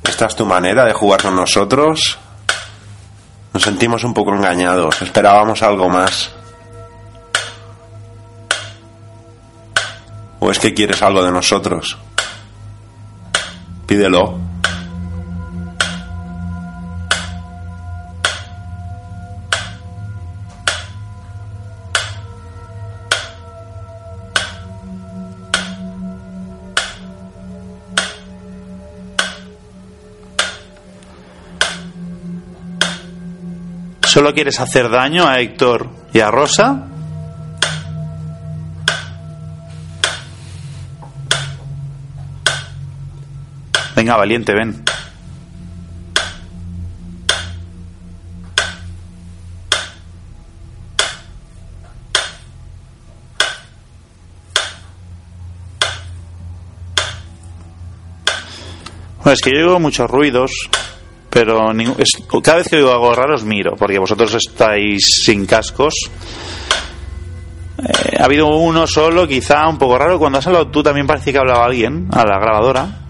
¿Esta es tu manera de jugar con nosotros? Nos sentimos un poco engañados, esperábamos algo más. ¿O es que quieres algo de nosotros? Pídelo. ¿Solo quieres hacer daño a Héctor y a Rosa? Venga, valiente, ven. Bueno, es que yo oigo muchos ruidos, pero cada vez que oigo algo raro os miro, porque vosotros estáis sin cascos. Eh, ha habido uno solo, quizá un poco raro. Cuando has hablado tú también parece que hablaba alguien a la grabadora.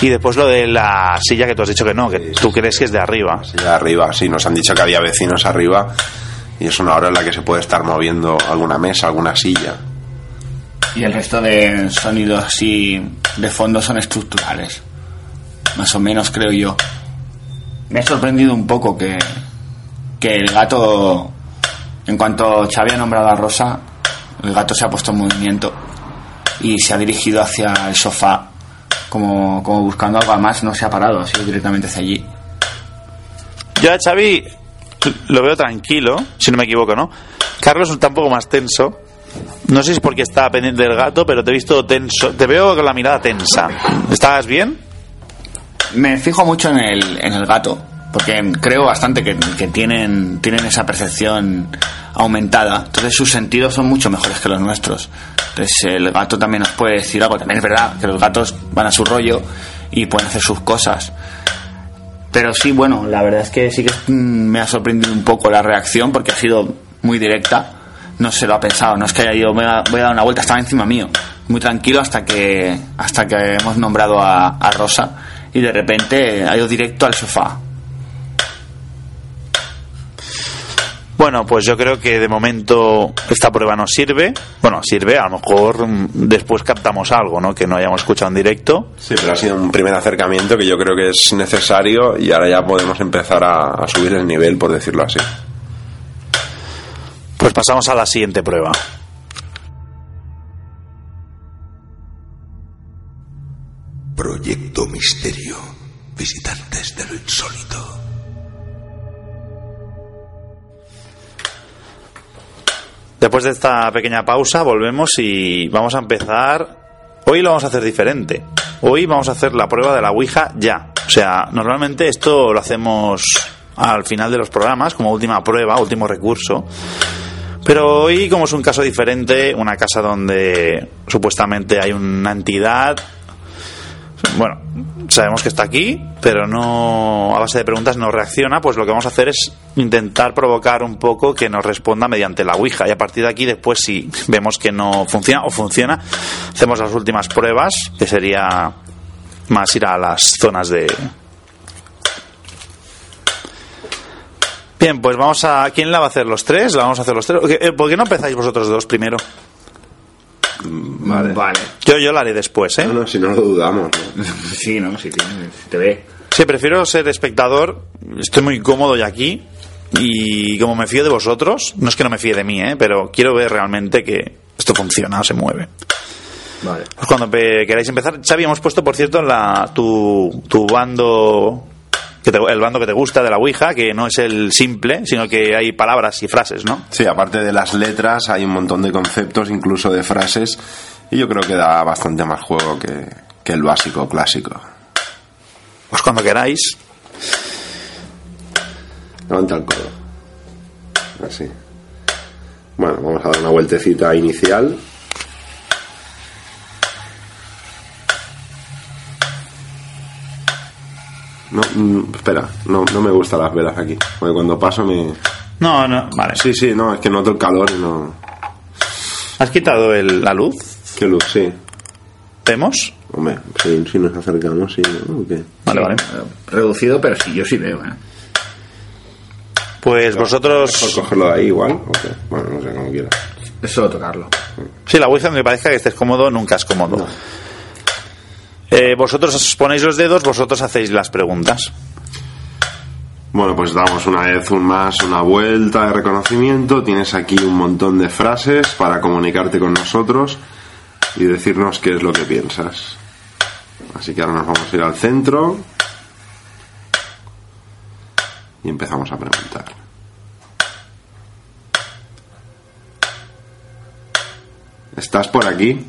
Y después lo de la silla que tú has dicho que no, que tú crees que es de arriba. Sí, arriba, sí, nos han dicho que había vecinos arriba y es una hora en la que se puede estar moviendo alguna mesa, alguna silla. Y el resto de sonidos así de fondo son estructurales. Más o menos, creo yo. Me ha sorprendido un poco que, que el gato, en cuanto Xavi ha nombrado a Rosa, el gato se ha puesto en movimiento y se ha dirigido hacia el sofá, como, como buscando algo más, no se ha parado, ha sido directamente hacia allí. Yo a Xavi lo veo tranquilo, si no me equivoco, ¿no? Carlos está un poco más tenso. No sé si es porque está pendiente del gato, pero te he visto tenso. Te veo con la mirada tensa. ¿Estás bien? Me fijo mucho en el, en el gato, porque creo bastante que, que tienen, tienen esa percepción aumentada. Entonces sus sentidos son mucho mejores que los nuestros. Entonces el gato también nos puede decir algo. También es verdad que los gatos van a su rollo y pueden hacer sus cosas. Pero sí, bueno, la verdad es que sí que mm, me ha sorprendido un poco la reacción porque ha sido muy directa. No se lo ha pensado, no es que haya ido, voy a, voy a dar una vuelta, estaba encima mío. Muy tranquilo hasta que, hasta que hemos nombrado a, a Rosa y de repente ha ido directo al sofá. Bueno, pues yo creo que de momento esta prueba nos sirve. Bueno, sirve, a lo mejor mm, después captamos algo, ¿no? Que no hayamos escuchado en directo. Sí, pero ha sido un primer acercamiento que yo creo que es necesario y ahora ya podemos empezar a, a subir el nivel, por decirlo así. Pues pasamos a la siguiente prueba. Proyecto Misterio. Visitantes Después de esta pequeña pausa volvemos y vamos a empezar. Hoy lo vamos a hacer diferente. Hoy vamos a hacer la prueba de la Ouija ya. O sea, normalmente esto lo hacemos al final de los programas como última prueba, último recurso. Pero hoy, como es un caso diferente, una casa donde supuestamente hay una entidad, bueno, sabemos que está aquí, pero no a base de preguntas no reacciona, pues lo que vamos a hacer es intentar provocar un poco que nos responda mediante la Ouija y a partir de aquí después si vemos que no funciona o funciona, hacemos las últimas pruebas, que sería más ir a las zonas de Bien, pues vamos a ¿quién la va a hacer los tres? La vamos a hacer los tres. ¿Por qué no empezáis vosotros dos primero? Vale. Vale. Yo yo la haré después, ¿eh? No, no, si no lo dudamos. ¿no? Sí, ¿no? Sí, tiene- te ve. Sí, prefiero ser espectador. Estoy muy cómodo ya aquí. Y como me fío de vosotros, no es que no me fíe de mí, ¿eh? pero quiero ver realmente que esto funciona se mueve. Vale. Pues cuando queráis empezar, Xavi, hemos puesto, por cierto, en la, tu, tu bando, que te- el bando que te gusta de la Ouija, que no es el simple, sino que hay palabras y frases, ¿no? Sí, aparte de las letras, hay un montón de conceptos, incluso de frases, y yo creo que da bastante más juego que, que el básico clásico. Pues cuando queráis. Levanta el codo. Así. Bueno, vamos a dar una vueltecita inicial. No, mm, espera, no, no me gustan las velas aquí. Porque cuando paso me. No, no, vale. Sí, sí, no, es que noto el calor y no. ¿Has quitado el- la luz? Qué luz, sí. ¿Vemos? Hombre, si, si nos acercamos, sí, ¿no? ¿O qué? Vale, vale. Reducido, pero sí, yo sí veo, ¿eh? Pues vosotros... ¿Por cogerlo de ahí igual? ¿O qué? Bueno, no sé, como quieras. Es solo tocarlo. Sí, la Ouija, aunque parezca que estés cómodo, nunca es cómodo. Eh, vosotros os ponéis los dedos, vosotros hacéis las preguntas. Bueno, pues damos una vez un más una vuelta de reconocimiento. Tienes aquí un montón de frases para comunicarte con nosotros y decirnos qué es lo que piensas. Así que ahora nos vamos a ir al centro y empezamos a preguntar. ¿Estás por aquí?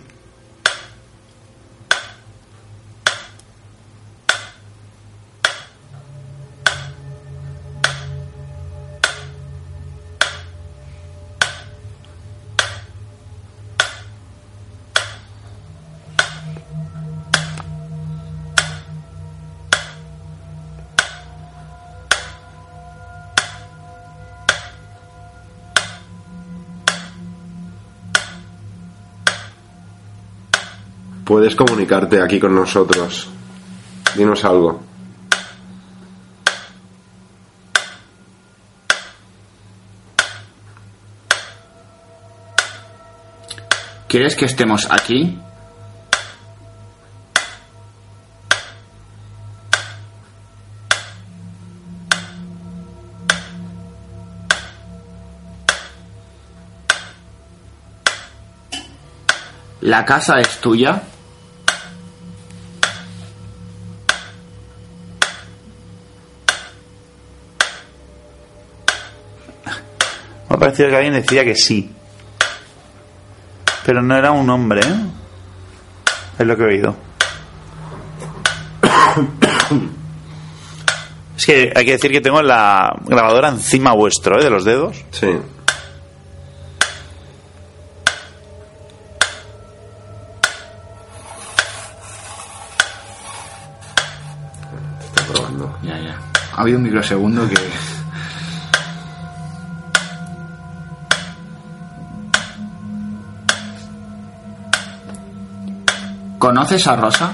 Puedes comunicarte aquí con nosotros. Dinos algo. ¿Quieres que estemos aquí? ¿La casa es tuya? Ha parecido que alguien decía que sí. Pero no era un hombre, ¿eh? Es lo que he oído. Es que hay que decir que tengo la grabadora encima vuestro, ¿eh? De los dedos. Sí. Está probando. Ya, ya. Ha habido un microsegundo que... ¿Conoces a Rosa?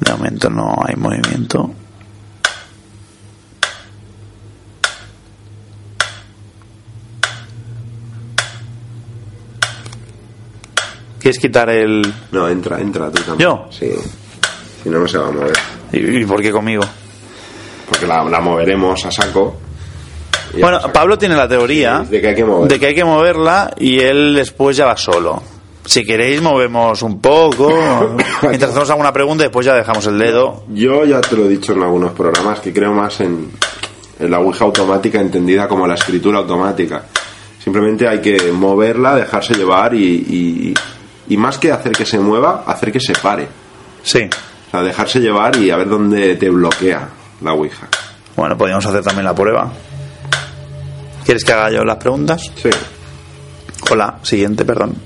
De momento no hay movimiento. ¿Quieres quitar el...? No, entra, entra tú también. ¿Yo? Sí. Si no, no se va a mover. ¿Y y por qué conmigo? Porque la, la moveremos a saco. Bueno. Pablo tiene la teoría de que hay que mover. de que hay que moverla y él después ya va solo. Si queréis movemos un poco, mientras hacemos alguna pregunta después ya dejamos el dedo. Yo ya te lo he dicho en algunos programas que creo más en, en la Ouija automática entendida como la escritura automática. Simplemente hay que moverla, dejarse llevar y, y, y más que hacer que se mueva, hacer que se pare. Sí. O sea, dejarse llevar y a ver dónde te bloquea la Ouija. Bueno, podríamos hacer también la prueba. ¿Quieres que haga yo las preguntas? Sí. Hola, siguiente, perdón.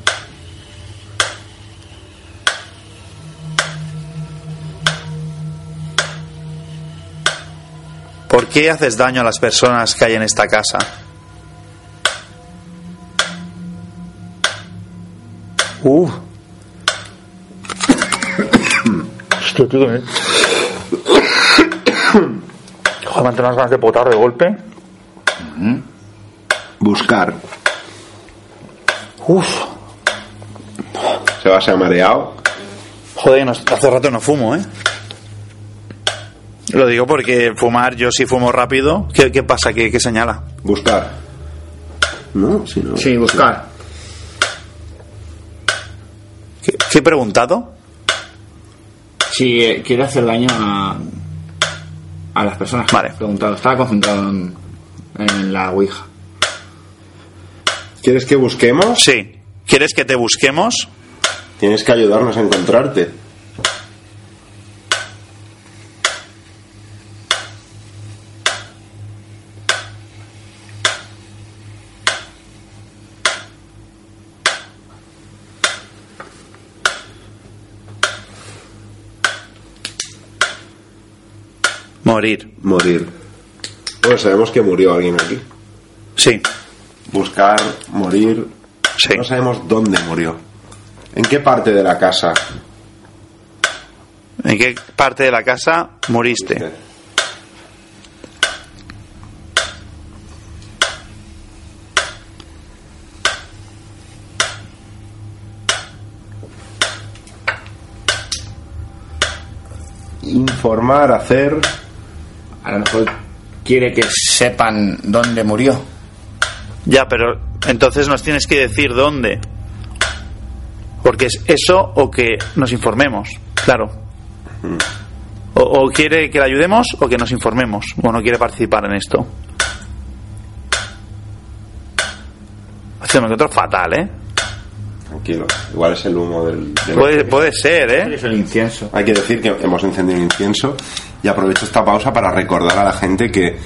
¿Por qué haces daño a las personas que hay en esta casa? Uh. Hostia, tío, ¿eh? Joder, me han unas ganas de potar de golpe. Buscar. Uf. Se va, se ha mareado. Joder, no- hace rato no fumo, ¿eh? Lo digo porque fumar, yo sí fumo rápido. ¿Qué, qué pasa? ¿Qué, qué señala? Buscar. No, si no. Sí, buscar. ¿Qué, qué he preguntado? Si eh, quiere hacer daño a, a las personas que Vale. preguntado. Estaba concentrado en, en la Ouija. ¿Quieres que busquemos? Sí. ¿Quieres que te busquemos? Tienes que ayudarnos a encontrarte. Morir. Morir. Bueno, sabemos que murió alguien aquí. Sí. Buscar, morir. Sí. No sabemos dónde murió. ¿En qué parte de la casa? ¿En qué parte de la casa moriste. Informar, hacer. A lo mejor quiere que sepan dónde murió. Ya, pero entonces nos tienes que decir dónde. Porque es eso o que nos informemos, claro. O, o quiere que le ayudemos o que nos informemos. O no quiere participar en esto. Hostia, me encuentro fatal, ¿eh? Tranquilo, igual es el humo del... del- Puede, puede ser, ¿eh? Es el incienso. Hay que decir que hemos encendido un incienso y aprovecho esta pausa para recordar a la gente que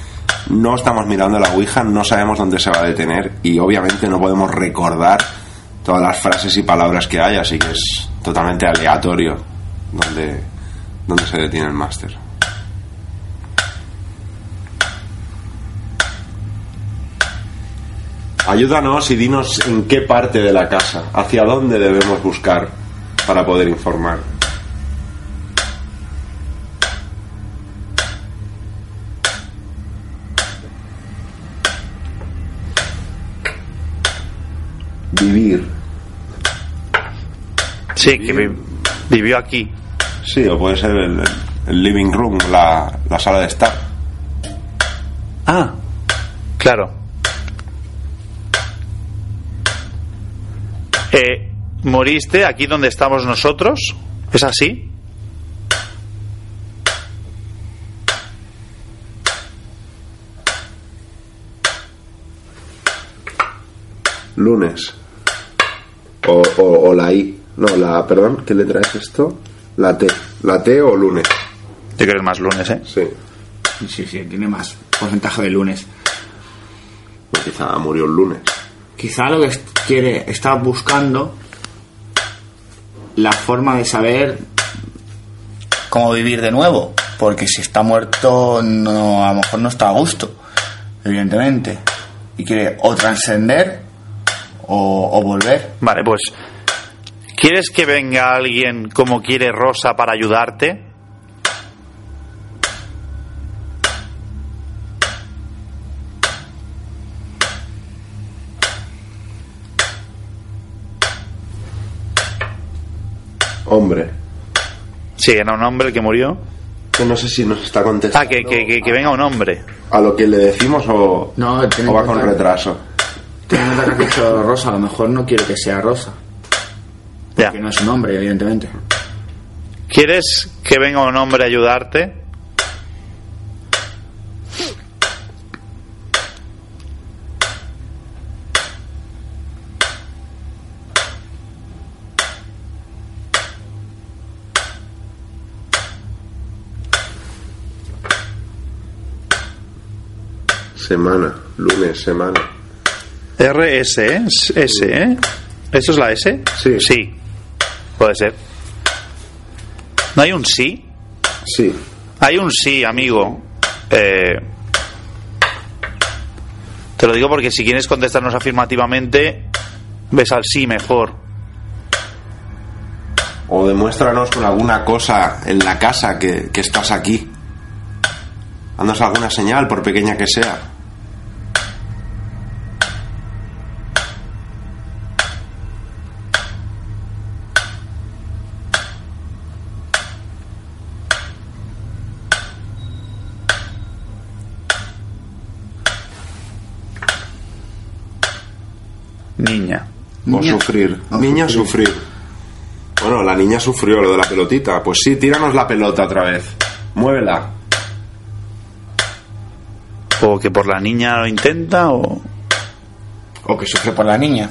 no estamos mirando la Ouija, no sabemos dónde se va a detener y obviamente no podemos recordar todas las frases y palabras que hay, así que es totalmente aleatorio donde, donde se detiene el máster. Ayúdanos y dinos en qué parte de la casa, hacia dónde debemos buscar para poder informar. Vivir. Sí, que vi- vivió aquí. Sí, o puede ser el, el living room, la, la sala de estar. Ah, claro. Eh, ¿Moriste aquí donde estamos nosotros? ¿Es así? Lunes. O, o, o la I. No, la, perdón, ¿qué letra es esto? La T. La T o lunes. Yo creo que es más lunes, ¿eh? Sí. Sí, sí, tiene más porcentaje de lunes. Pues quizá murió el lunes. Quizá lo que quiere, está buscando la forma de saber cómo vivir de nuevo. Porque si está muerto, no, a lo mejor no está a gusto, evidentemente. Y quiere o trascender o, o volver. Vale, pues. ¿Quieres que venga alguien como quiere Rosa para ayudarte? Hombre. Sí, era un hombre el que murió. Que no sé si nos está contestando. Ah, que, que, que, que venga un hombre. A lo que le decimos o, No, o va con retraso. Teniendo en cuenta que ha dicho Rosa, a lo mejor no quiere que sea Rosa. Ya. Que no es un hombre, evidentemente. ¿Quieres que venga un hombre a ayudarte? Semana. Lunes, semana. RS, ¿eh? S, ¿eh? ¿Eso es la S? Sí. Sí. Puede ser. ¿No hay un sí? Sí. Hay un sí, amigo. Eh, te lo digo porque si quieres contestarnos afirmativamente, ves al sí mejor. O demuéstranos con alguna cosa en la casa que, que estás aquí. Haznos alguna señal, por pequeña que sea. Niña. O Niña. sufrir. O niña sufrir. sufrir. Bueno, la niña sufrió lo de la pelotita. Pues sí, tíranos la pelota otra vez. Muévela. O que por la niña lo intenta o... O que sufre por la niña.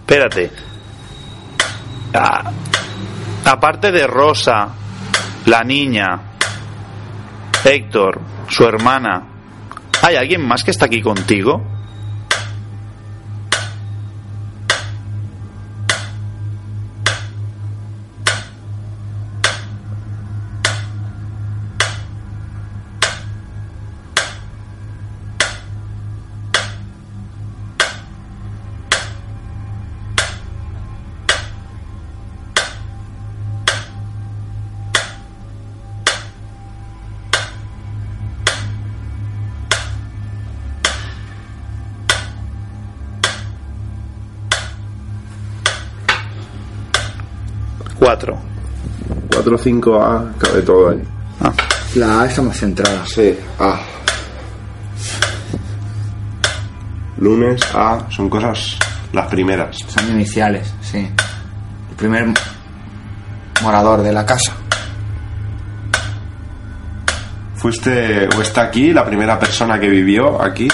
Espérate. Ah, aparte de Rosa, la niña, Héctor, su hermana, ¿hay alguien más que está aquí contigo? Cuatro. 4, 5, A, cabe todo ahí. Ah. La A está más centrada. Sí, A. Lunes, A, son cosas las primeras. Son iniciales, sí. El primer morador de la casa. ¿Fuiste o está aquí la primera persona que vivió aquí?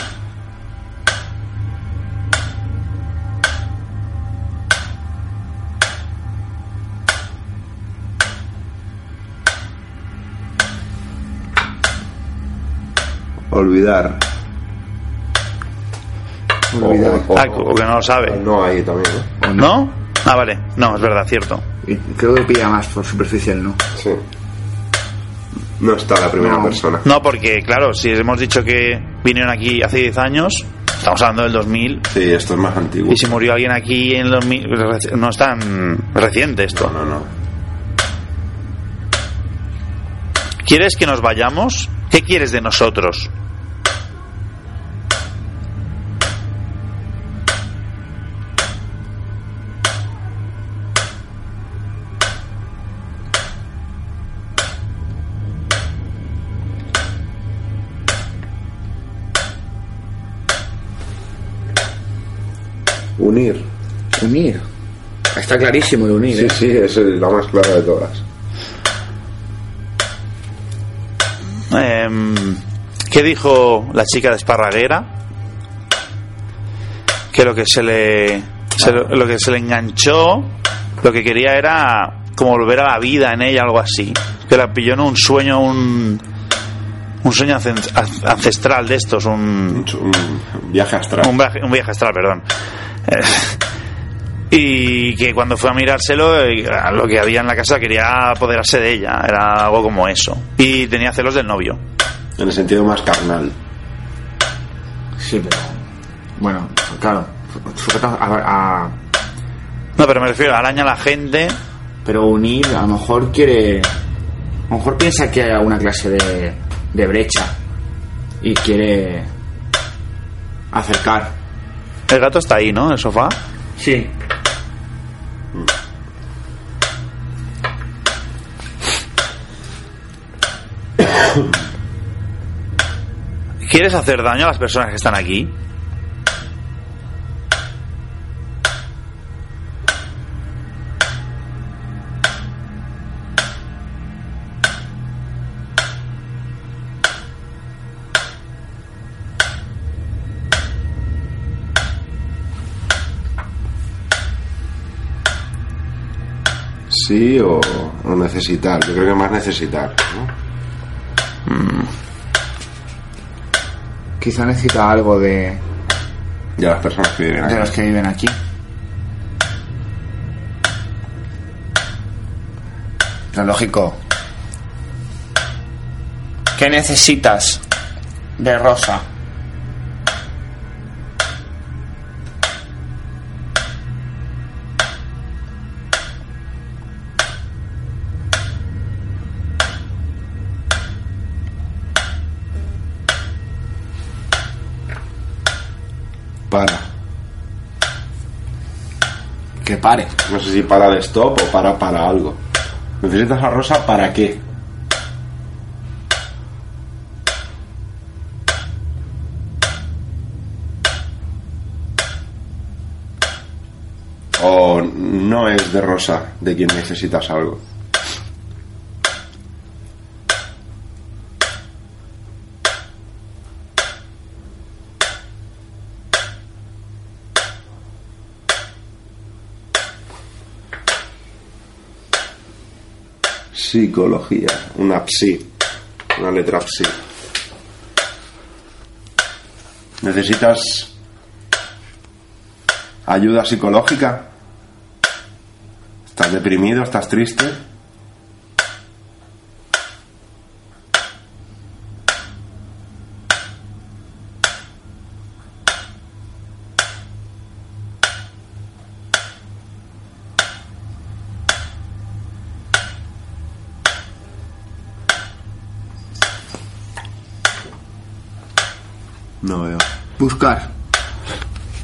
Olvidar. Olvidar. O- o- Ah, o que no lo sabe. No, ahí también, ¿no? ¿No? Ah, vale. No, es verdad, cierto. Y creo que pilla más por superficial, ¿no? Sí. No está la primera No. persona. No, porque, claro, si hemos dicho que vinieron aquí hace 10 años, estamos hablando del 2000, Sí, esto es más antiguo. y si murió alguien aquí en el 2000, reci- no es tan reciente esto. No, no, no. ¿Quieres que nos vayamos? ¿Qué quieres de nosotros? Unir. Unir. Está clarísimo de unir, Sí, ¿eh? sí, es el- la más clara de todas. Em, ¿Qué dijo la chica de Esparraguera? Que lo que se le, se lo, que se le enganchó, lo que quería era como volver a la vida en ella, algo así. Que la pilló en un sueño, un, un sueño ancestral de estos, un, Un, un viaje astral. un viaje, un viaje astral, perdón. Y que cuando fue a mirárselo, eh, lo que había en la casa quería apoderarse de ella. Era algo como eso. Y tenía celos del novio. En el sentido más carnal. Sí, pero. Bueno, claro. sujeta a, a- No, pero me refiero, araña a la gente. Pero unir, a lo mejor quiere. A lo mejor piensa que hay alguna clase de, de brecha. Y quiere. acercar. El gato está ahí, ¿no? En el sofá. Sí. ¿Quieres hacer daño a las personas que están aquí? Sí o, o necesitar. Yo creo que más necesitar. ¿no? Quizá necesita algo de, a las personas que viven aquí. de los que viven aquí. Lo lógico. ¿Qué necesitas de Rosa? Para. Que pare. No sé si para de stop o para para algo. ¿Necesitas a Rosa para qué? O no es de Rosa de quien necesitas algo. Psicología, una psi, una letra psi. ¿Necesitas ayuda psicológica? ¿Estás deprimido? ¿Estás triste?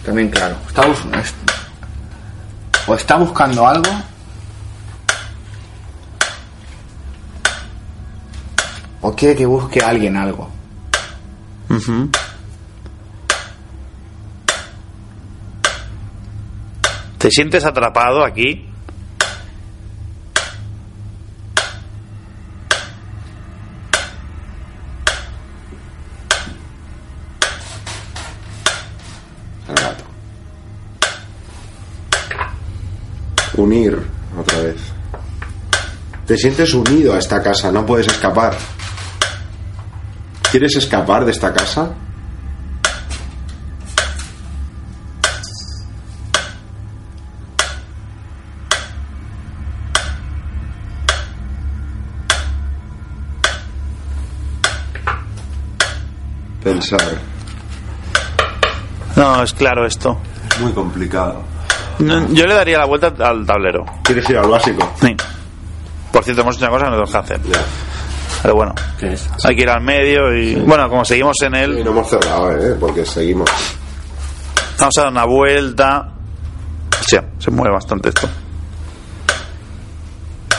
También claro. Está o está buscando algo. O quiere que busque a alguien algo. ¿Te sientes atrapado aquí? Te sientes unido a esta casa, no puedes escapar. ¿Quieres escapar de esta casa? Pensar. No, es claro esto. Es muy complicado. No, Yo le daría la vuelta al tablero. ¿Quieres ir al básico? Sí. Por cierto, hemos hecho una cosa que no tenemos que hacer. Ya. Pero bueno, hay que ir al medio y... Bueno, como seguimos en Y él, no hemos cerrado, ¿eh? Porque seguimos. vamos a dar una vuelta. Se mueve bastante esto.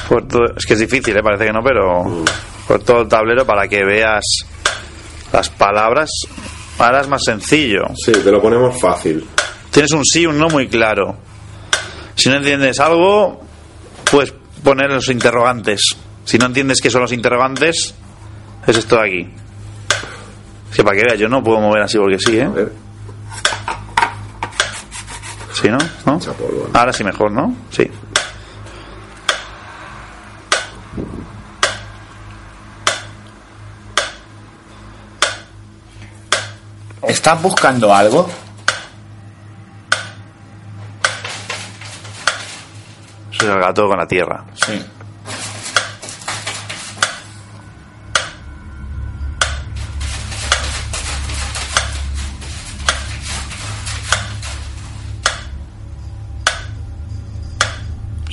Por todo- Es que es difícil, ¿eh? parece que no, pero por todo el tablero para que veas las palabras. Ahora es más sencillo. Sí, te lo ponemos fácil. Tienes un sí y un no muy claro. Si no entiendes algo, puedes poner los interrogantes. Si no entiendes qué son los interrogantes, es esto de aquí. Es que para que veas, yo no puedo mover así porque sí, A ¿eh? ver. Sí, ¿no? ¿No? Mucha polvo, ¿no? Ahora sí mejor, ¿no? Sí. ¿Estás buscando algo? Soy el gato con la tierra. Sí.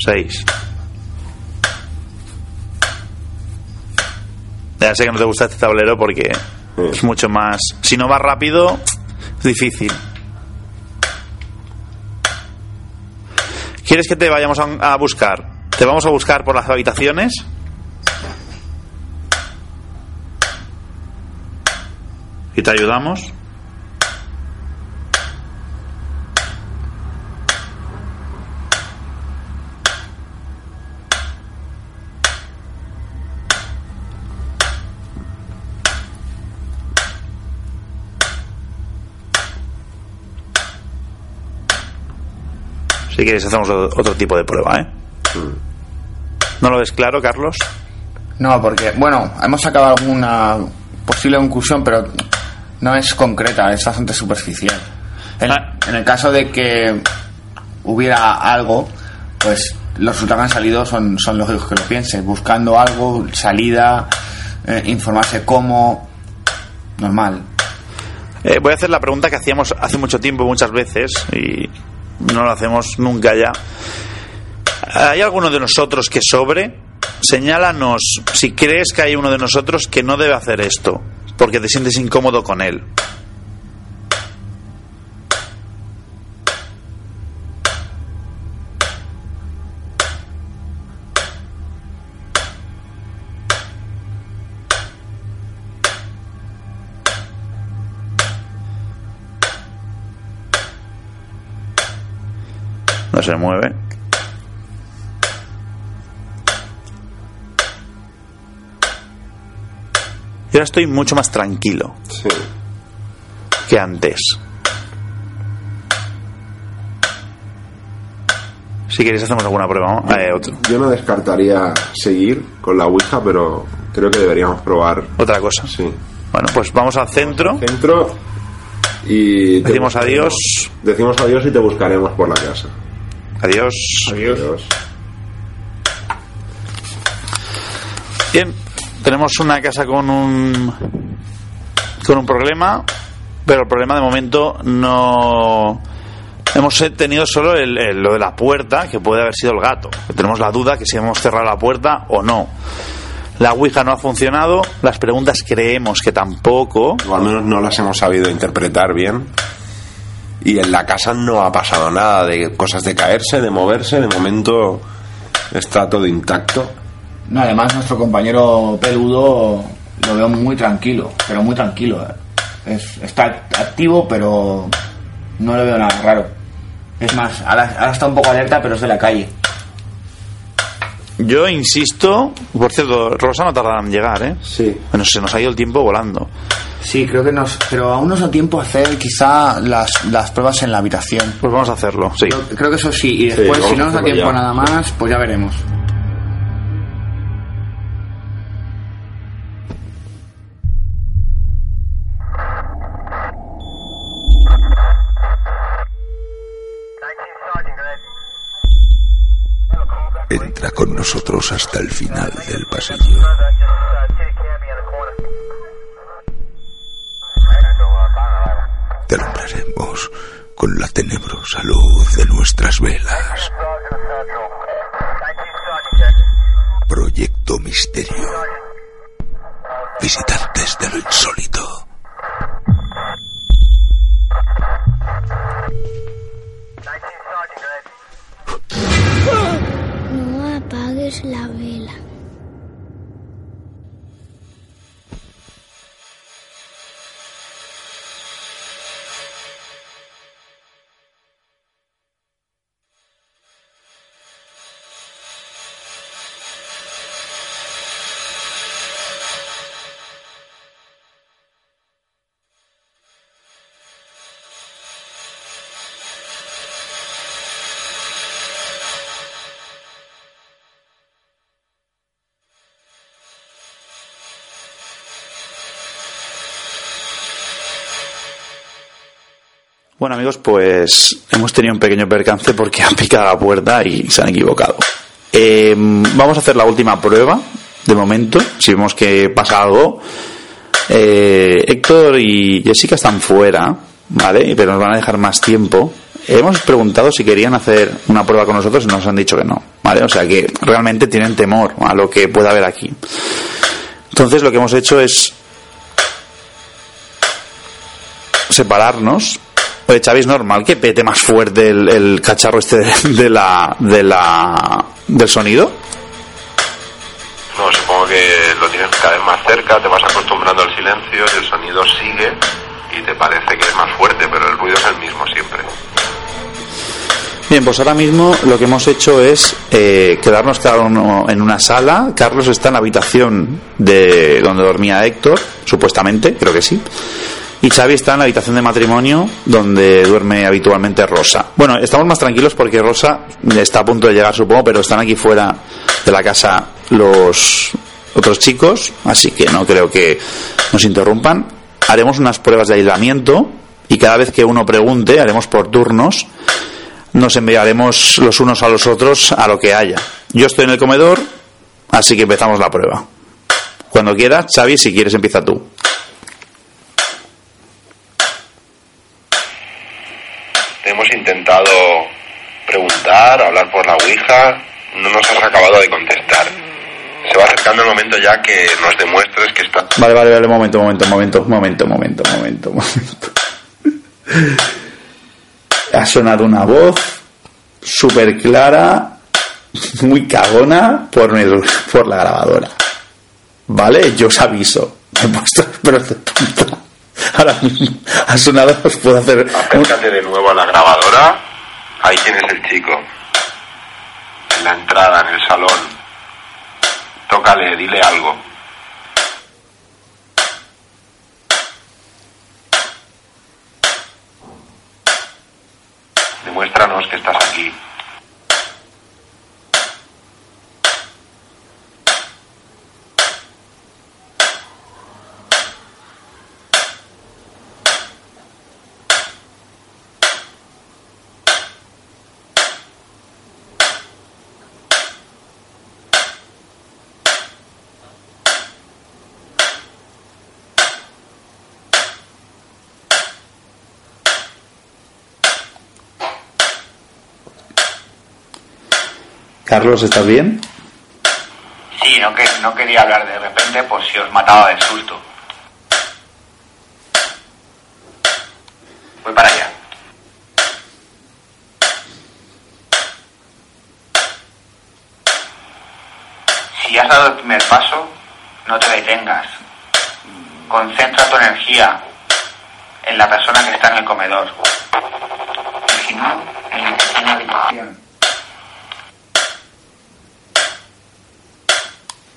Seis. Ya sé que no te gusta este tablero porque Sí. es mucho más. Si no va rápido, es difícil. ¿Quieres que te vayamos a, buscar? ¿Te vamos a buscar por las habitaciones? ¿Y te ayudamos? Si quieres hacemos otro tipo de prueba, ¿eh? ¿No lo ves claro, Carlos? No, porque, bueno, hemos sacado alguna posible conclusión, pero no es concreta, es bastante superficial. En, Ah. en el caso de que hubiera algo, pues los resultados que han salido son, son lógicos que lo pienses. Buscando algo, salida, eh, informarse cómo. Normal. Eh, voy a hacer la pregunta que hacíamos hace mucho tiempo, muchas veces, y no lo hacemos nunca ya. ¿Hay alguno de nosotros que sobre? Señálanos si crees que hay uno de nosotros que no debe hacer esto, porque te sientes incómodo con él. No se mueve. Y ahora estoy mucho más tranquilo Sí. que antes. Si queréis hacemos alguna prueba, ¿no? Eh, otro- Yo no descartaría seguir con la Ouija, pero creo que deberíamos probar. otra cosa. Sí. Bueno, pues vamos al centro. Centro y... Decimos adiós. Decimos adiós y te buscaremos por la casa. Adiós. Adiós. Bien, tenemos una casa con un con un problema, pero el problema de momento no hemos tenido solo el- el- lo de la puerta, que puede haber sido el gato. Tenemos la duda que si hemos cerrado la puerta o no. La Ouija no ha funcionado, las preguntas creemos que tampoco. O al menos no las hemos sabido interpretar bien. Y en la casa no ha pasado nada de cosas de caerse, de moverse. De momento está todo intacto. No, además nuestro compañero peludo lo veo muy tranquilo, pero muy tranquilo. ¿eh? Es, está activo, pero no le veo nada raro. Es más, ahora, ahora está un poco alerta, pero es de la calle. Yo insisto, por cierto, Rosa no tardará en llegar, ¿eh? Sí. Bueno, se nos ha ido el tiempo volando. Sí, creo que nos. Pero aún nos da tiempo a hacer quizá las, las pruebas en la habitación. Pues vamos a hacerlo, sí. Creo, creo que eso sí, y después, si no nos da tiempo ya. nada más, pues ya veremos. Entra con nosotros hasta el final del pasillo. Te alumbraremos con la tenebrosa luz de nuestras velas. Proyecto Misterio. Visitantes de lo insólito. No apagues la vela. Bueno amigos, pues hemos tenido un pequeño percance porque han picado la puerta y se han equivocado. Eh, vamos a hacer la última prueba, de momento, si vemos que pasa algo. Eh, Héctor y Jessica están fuera, ¿vale? Pero nos van a dejar más tiempo. Hemos preguntado si querían hacer una prueba con nosotros y nos han dicho que no, ¿vale? O sea que realmente tienen temor a lo que pueda haber aquí. Entonces lo que hemos hecho es separarnos. Oye, Xavi, es normal que pete más fuerte el, el cacharro este de, de la, de la, del sonido. No, supongo que lo tienes cada vez más cerca, te vas acostumbrando al silencio y el sonido sigue y te parece que es más fuerte, pero el ruido es el mismo siempre. Bien, pues ahora mismo lo que hemos hecho es eh, quedarnos cada uno en una sala. Carlos está en la habitación de donde dormía Héctor, supuestamente, creo que sí. Y Xavi está en la habitación de matrimonio donde duerme habitualmente Rosa. Bueno, estamos más tranquilos porque Rosa está a punto de llegar, supongo, pero están aquí fuera de la casa los otros chicos, así que no creo que nos interrumpan. Haremos unas pruebas de aislamiento y cada vez que uno pregunte, haremos por turnos, nos enviaremos los unos a los otros a lo que haya. Yo estoy en el comedor, así que empezamos la prueba. Cuando quieras, Xavi, si quieres empieza tú. Hemos intentado preguntar, hablar por la Ouija, no nos has acabado de contestar. Se va acercando el momento ya que nos demuestres que está... Vale, vale, vale, momento, momento, momento, momento, momento, momento, momento. Ha sonado una voz súper clara, muy cagona por, el- por la grabadora. Vale, yo os aviso. Me he puesto pero punta. Ahora mismo ha sonado, os puedo hacer. Acércate de nuevo a la grabadora. Ahí tienes el chico. En la entrada, en el salón. Tócale, dile algo. Demuéstranos que estás aquí. Carlos, ¿estás bien? Sí, no, que, no quería hablar de repente, pues si os mataba del susto. Voy para allá. Si has dado el primer paso, no te detengas. Concentra tu energía en la persona que está en el comedor.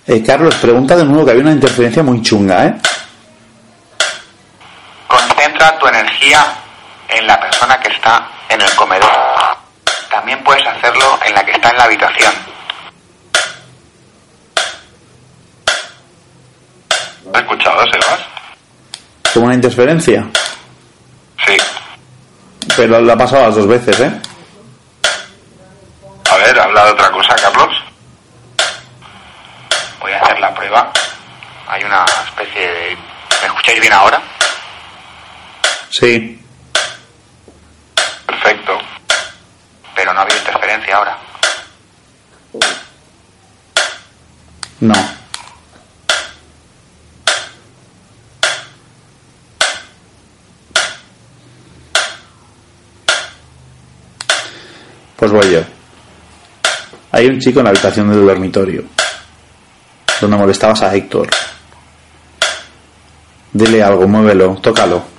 Eh, Carlos, pregunta de nuevo que había una interferencia muy chunga, ¿eh? Concentra tu energía en la persona que está en el comedor. También puedes hacerlo en la que está en la habitación. ¿Has escuchado, Sebas? Tengo una interferencia, Sí. pero la ha pasado las dos veces, ¿eh? A ver, habla de otra cosa, Carlos. Voy a hacer la prueba. Hay una especie de... ¿Me escucháis bien ahora? Sí. Perfecto. Pero no ha habido interferencia ahora. No. Pues voy yo. Un chico en la habitación del dormitorio, donde molestabas a Héctor. Dile algo, muévelo, tócalo.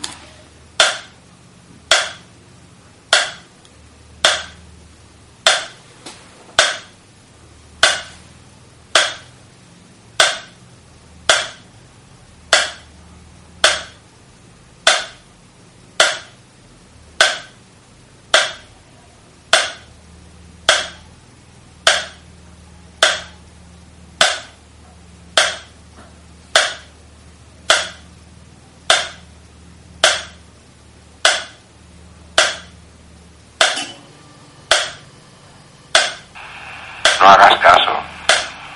No hagas caso.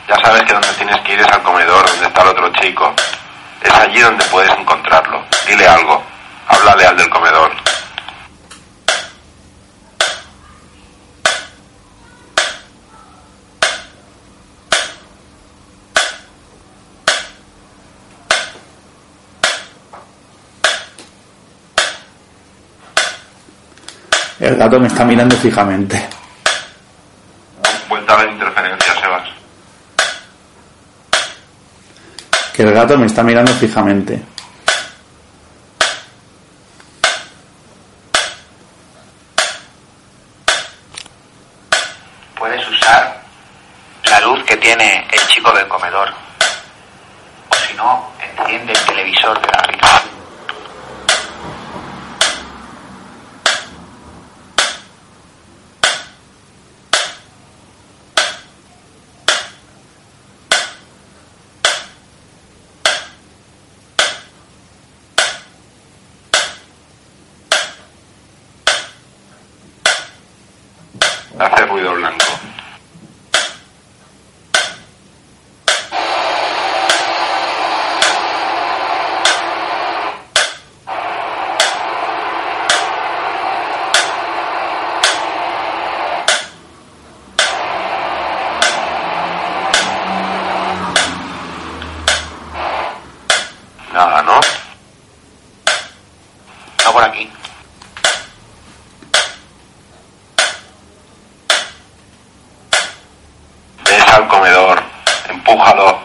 Ya sabes que donde tienes que ir es al comedor, donde está el otro chico. Es allí donde puedes encontrarlo. Dile algo. Háblale al del comedor. El gato me está mirando fijamente. Vuelta a la interferencia, Sebas. Que el gato me está mirando fijamente. Puedes usar la luz que tiene el chico del comedor. O si no, enciende el televisor de la habitación. Hace ruido blanco. Nada, ¿no? No por aquí. Ves al comedor. Empújalo.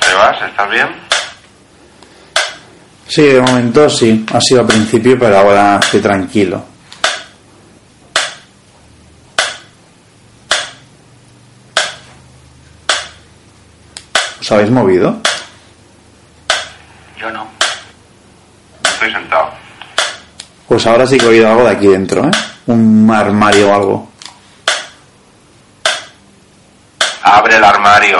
Sebas, ¿estás bien? Sí, de momento sí. Ha sido al principio, pero ahora estoy tranquilo. ¿Os habéis movido? Yo no. Estoy sentado. Pues ahora sí que he oído algo de aquí dentro, ¿eh? Un armario o algo. Abre el armario.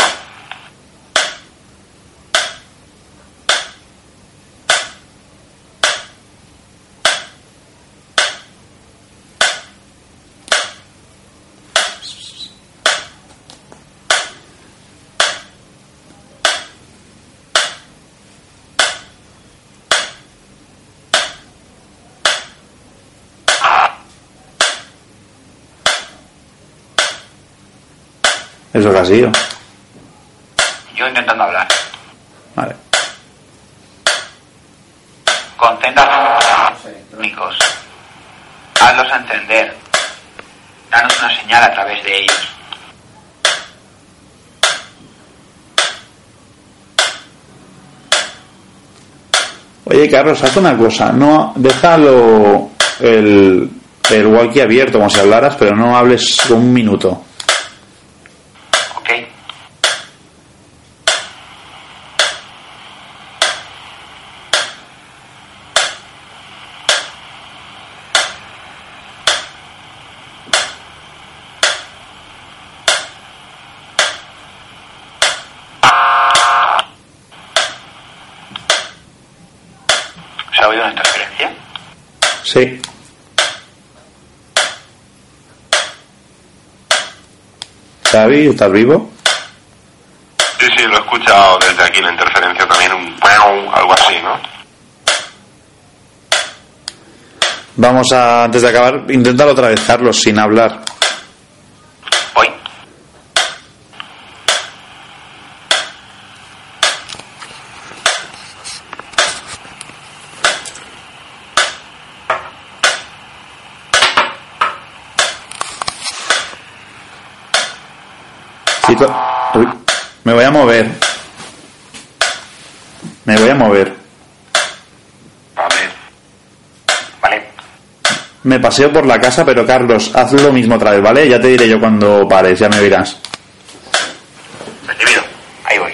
Eso que ha sido. estoy intentando hablar. Vale. Contenta electrónicos. Hazlos entender. Danos una señal a través de ellos. Oye, Carlos, haz una cosa. No, déjalo el, el walkie abierto como si hablaras, pero no hables un minuto. ¿Ok? ¿Se ha oído una interferencia? Sí. Xavi, ¿estás vivo? Sí, sí, lo he escuchado desde aquí, la interferencia también, un algo así, ¿no? Vamos a, antes de acabar, intentar otra vez, Carlos, sin hablar. Voy. Chico, uy, me voy a mover. Me voy a mover. Vale. Vale. Me paseo por la casa, pero Carlos, haz lo mismo otra vez, ¿vale? Ya te diré yo cuando pares, ya me dirás. Recibido. Ahí voy.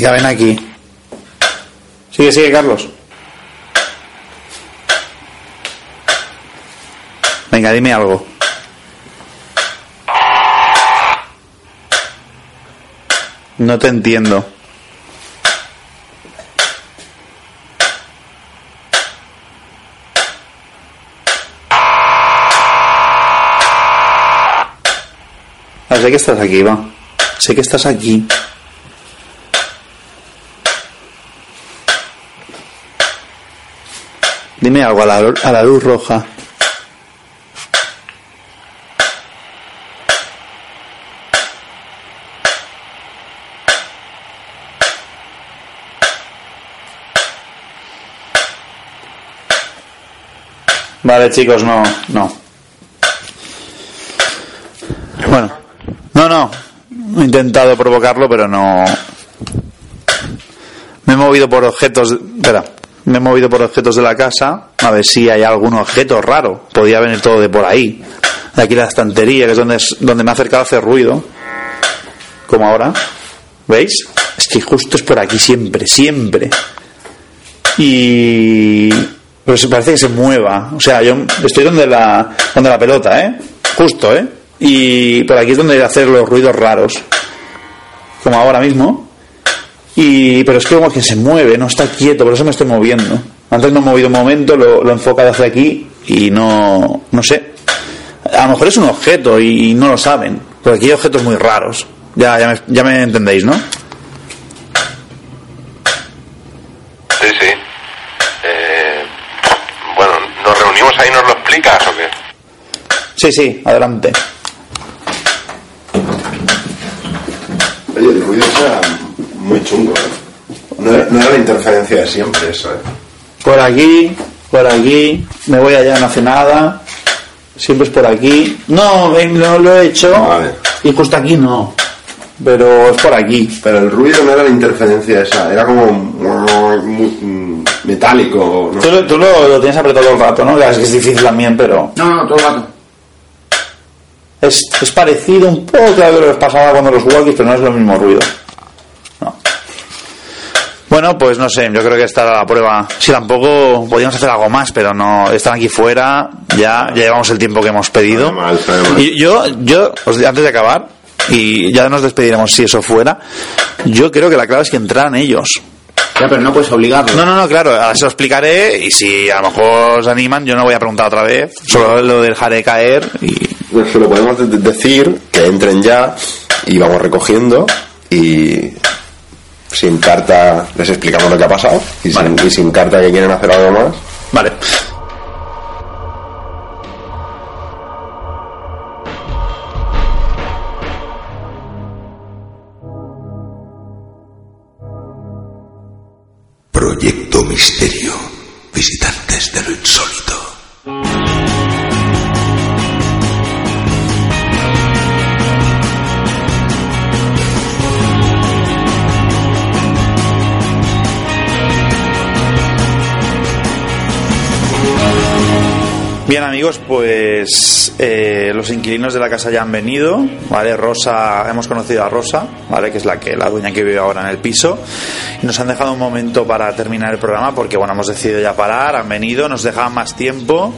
Venga, ven aquí. Sigue, sigue, Carlos. Venga, dime algo. No te entiendo. Sé que estás aquí, va. Sé que estás aquí. Dime algo a la, a la luz roja. Vale, chicos, no, no. Bueno, no, no. He intentado provocarlo, pero no. Me he movido por objetos. Espera, me he movido por objetos de la casa a ver si hay algún objeto raro. Podía venir todo de por ahí. De aquí la estantería, que es donde, es, donde me ha acercado a hacer ruido. Como ahora. ¿Veis? Es que justo es por aquí siempre, siempre. Y. Pues parece que se mueva. O sea, yo estoy donde la, donde la pelota, ¿eh? Justo, ¿eh? Y por aquí es donde hacer los ruidos raros. como ahora mismo. Y, pero es que como que se mueve, no está quieto, por eso me estoy moviendo. Antes me he movido un momento, lo, lo he enfocado hacia aquí y no, no sé. A lo mejor es un objeto y, no lo saben, porque aquí hay objetos muy raros. Ya, ya, me, ya me entendéis, ¿no? Sí, sí. Eh, bueno, ¿nos reunimos ahí y nos lo explicas o qué? Sí, sí, adelante. Oye, el ruido muy chungo, ¿eh? No era, no era la interferencia de siempre eso, ¿eh? Por aquí, por aquí, me voy allá, no hace nada. Siempre es por aquí. No, ven, lo, lo he hecho. Vale. Y justo aquí no. Pero es por aquí. Pero el ruido no era la interferencia esa, era como muy, mm, metálico. ¿no? Tú, lo- tú lo, lo tienes apretado todo el rato, ¿no? Ya, Es que es difícil también, pero No, no, todo el rato. es, es parecido un poco a lo que pasaba cuando los walkies, pero no es lo mismo ruido. No. Bueno, pues no sé, yo creo que esta era la prueba. Si tampoco podíamos hacer algo más, pero no, están aquí fuera, ya, ya llevamos el tiempo que hemos pedido. Y yo, yo, antes de acabar, y ya nos despediremos si eso fuera, yo creo que la clave es que entraran ellos. Ya, pero no puedes obligarlo. No, no, no, claro, ahora se lo explicaré y si a lo mejor se animan, yo no voy a preguntar otra vez, solo lo dejaré caer y Pues se lo podemos de- de- decir, que entren ya y vamos recogiendo y sin carta les explicamos lo que ha pasado y, sin, y sin carta que quieren hacer algo más. Vale. Bien amigos, pues eh, los inquilinos de la casa ya han venido, ¿vale? Rosa, hemos conocido a Rosa, ¿vale? Que es la que la dueña que vive ahora en el piso. Y nos han dejado un momento para terminar el programa porque, bueno, hemos decidido ya parar, han venido, nos dejaban más tiempo,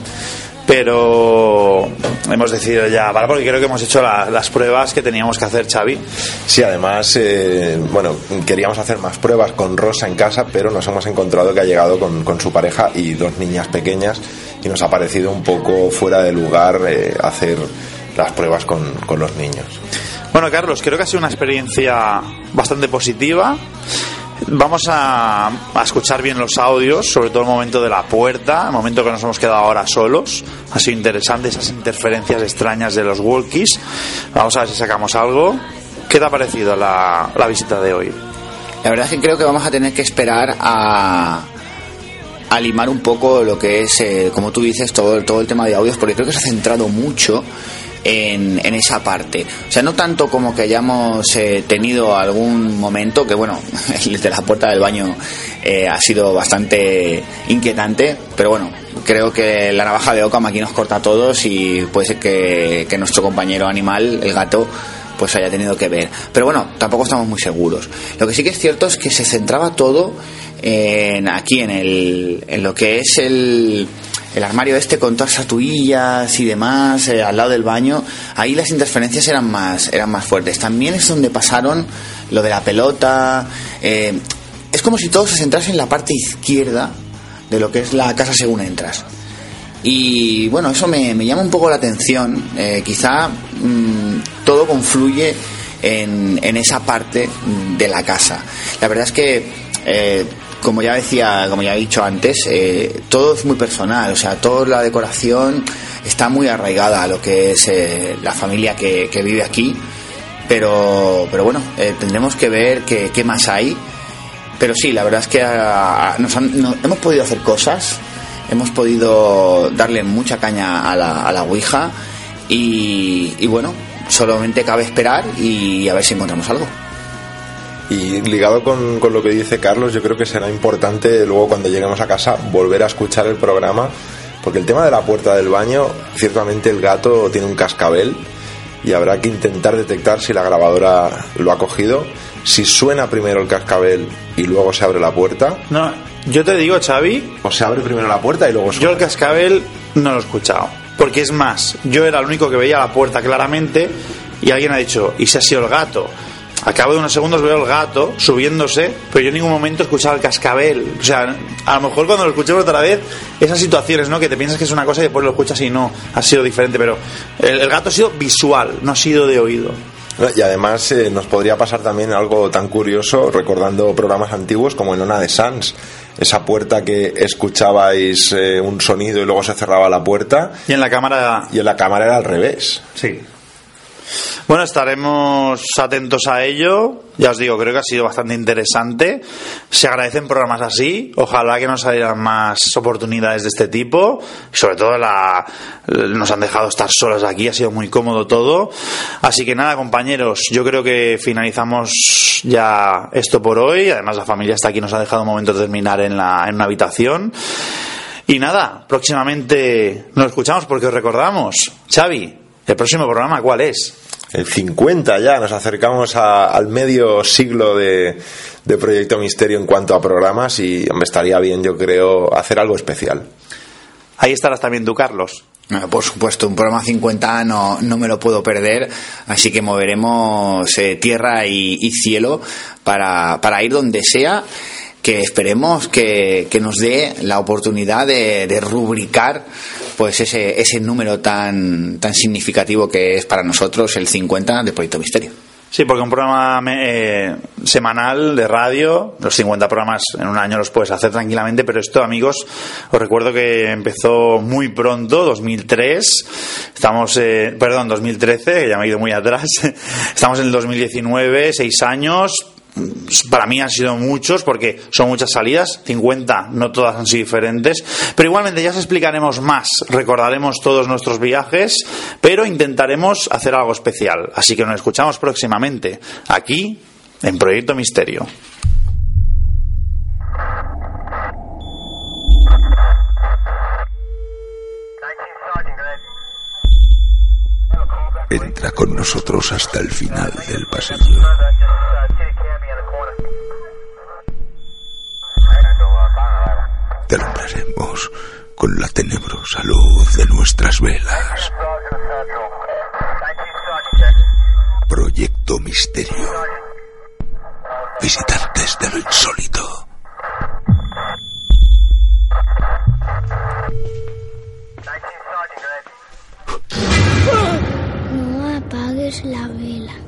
pero hemos decidido ya parar porque creo que hemos hecho la- las pruebas que teníamos que hacer, Xavi. Sí, además, eh, bueno, queríamos hacer más pruebas con Rosa en casa, pero nos hemos encontrado que ha llegado con, con su pareja y dos niñas pequeñas y nos ha parecido un poco fuera de lugar eh, hacer las pruebas con, con los niños. Bueno, Carlos, creo que ha sido una experiencia bastante positiva. Vamos a, a escuchar bien los audios, sobre todo el momento de la puerta, el momento que nos hemos quedado ahora solos. Ha sido interesante esas interferencias extrañas de los walkies. Vamos a ver si sacamos algo. ¿Qué te ha parecido la, la visita de hoy? La verdad es que creo que vamos a tener que esperar a, a un poco lo que es, eh, como tú dices, todo, todo el tema de audios, porque creo que se ha centrado mucho en, en esa parte. O sea, no tanto como que hayamos eh, tenido algún momento, que bueno, el de la puerta del baño eh, ha sido bastante inquietante, pero bueno, creo que la navaja de Ockham aquí nos corta a todos y puede ser que, que nuestro compañero animal, el gato, pues haya tenido que ver. Pero bueno, tampoco estamos muy seguros. Lo que sí que es cierto es que se centraba todo en aquí en el en lo que es el el armario este con todas estatuillas y demás eh, al lado del baño ahí las interferencias eran más eran más fuertes también es donde pasaron lo de la pelota eh, es como si todo se centrase en la parte izquierda de lo que es la casa según entras y bueno, eso me, me llama un poco la atención. Eh, quizá mm, todo confluye en, en esa parte de la casa. La verdad es que, como ya decía, como ya he dicho antes, eh, todo es muy personal. O sea, toda la decoración está muy arraigada a lo que es eh, la familia que, vive aquí. Pero, pero bueno, eh, tendremos que ver qué, más hay. Pero sí, la verdad es que hemos podido hacer cosas, hemos podido darle mucha caña a la, a la Ouija y, y bueno, solamente cabe esperar y a ver si encontramos algo. Y ligado con, con lo que dice Carlos, yo creo que será importante luego cuando lleguemos a casa volver a escuchar el programa, porque el tema de la puerta del baño, ciertamente el gato tiene un cascabel y habrá que intentar detectar si la grabadora lo ha cogido. Si suena primero el cascabel y luego se abre la puerta, No, yo te digo, Xavi, o se abre primero la puerta y luego Yo suena. el cascabel no lo he escuchado. Porque es más, yo era el único que veía la puerta claramente y alguien ha dicho, ¿y si ha sido el gato? Al cabo de unos segundos veo el gato subiéndose, pero yo en ningún momento he escuchado el cascabel. O sea, a lo mejor cuando lo escuchemos otra vez, esas situaciones, ¿no? Que te piensas que es una cosa y después lo escuchas y no, ha sido diferente. Pero el, el gato ha sido visual, no ha sido de oído. Y además eh, nos podría pasar también algo tan curioso recordando programas antiguos como en Ona de Sans. Esa puerta que escuchabais eh, un sonido y luego se cerraba la puerta Y en la cámara y en la cámara era al revés. Sí. Bueno, estaremos atentos a ello. Ya os digo, creo que ha sido bastante interesante. Se agradecen programas así. Ojalá que nos salieran más oportunidades de este tipo. Sobre todo la, nos han dejado estar solos aquí. Ha sido muy cómodo todo. Así que nada, compañeros, yo creo que finalizamos ya esto por hoy. Además, la familia está aquí. Nos ha dejado un momento de terminar en, la, una habitación. Y nada, próximamente nos escuchamos porque os recordamos. Xavi, el próximo programa, ¿cuál es? El 50 ya, nos acercamos a- al medio siglo de, de Proyecto Misterio en cuanto a programas y hombre, estaría bien, yo creo, hacer algo especial. Ahí estarás también tú, Carlos. Bueno, por supuesto, un programa 50 no, no me lo puedo perder, así que moveremos eh, tierra y, y cielo para, para ir donde sea, que esperemos que, que nos dé la oportunidad de, de rubricar pues ese, ese número tan, tan significativo que es para nosotros el 50 de Proyecto Misterio. Sí, porque un programa eh, semanal de radio, los 50 programas en un año los puedes hacer tranquilamente, pero esto, amigos, os recuerdo que empezó muy pronto, 2003, estamos, eh, perdón, 2013, que ya me he ido muy atrás, estamos en el 2019, seis años, para mí han sido muchos porque son muchas salidas, 50, no todas han sido diferentes, pero igualmente ya os explicaremos más, recordaremos todos nuestros viajes, pero intentaremos hacer algo especial, así que nos escuchamos próximamente aquí en Proyecto Misterio. Entra con nosotros hasta el final del pasillo. Te alumbraremos con la tenebrosa luz de nuestras velas. Proyecto Misterio. Visitantes de lo insólito. No apagues la vela.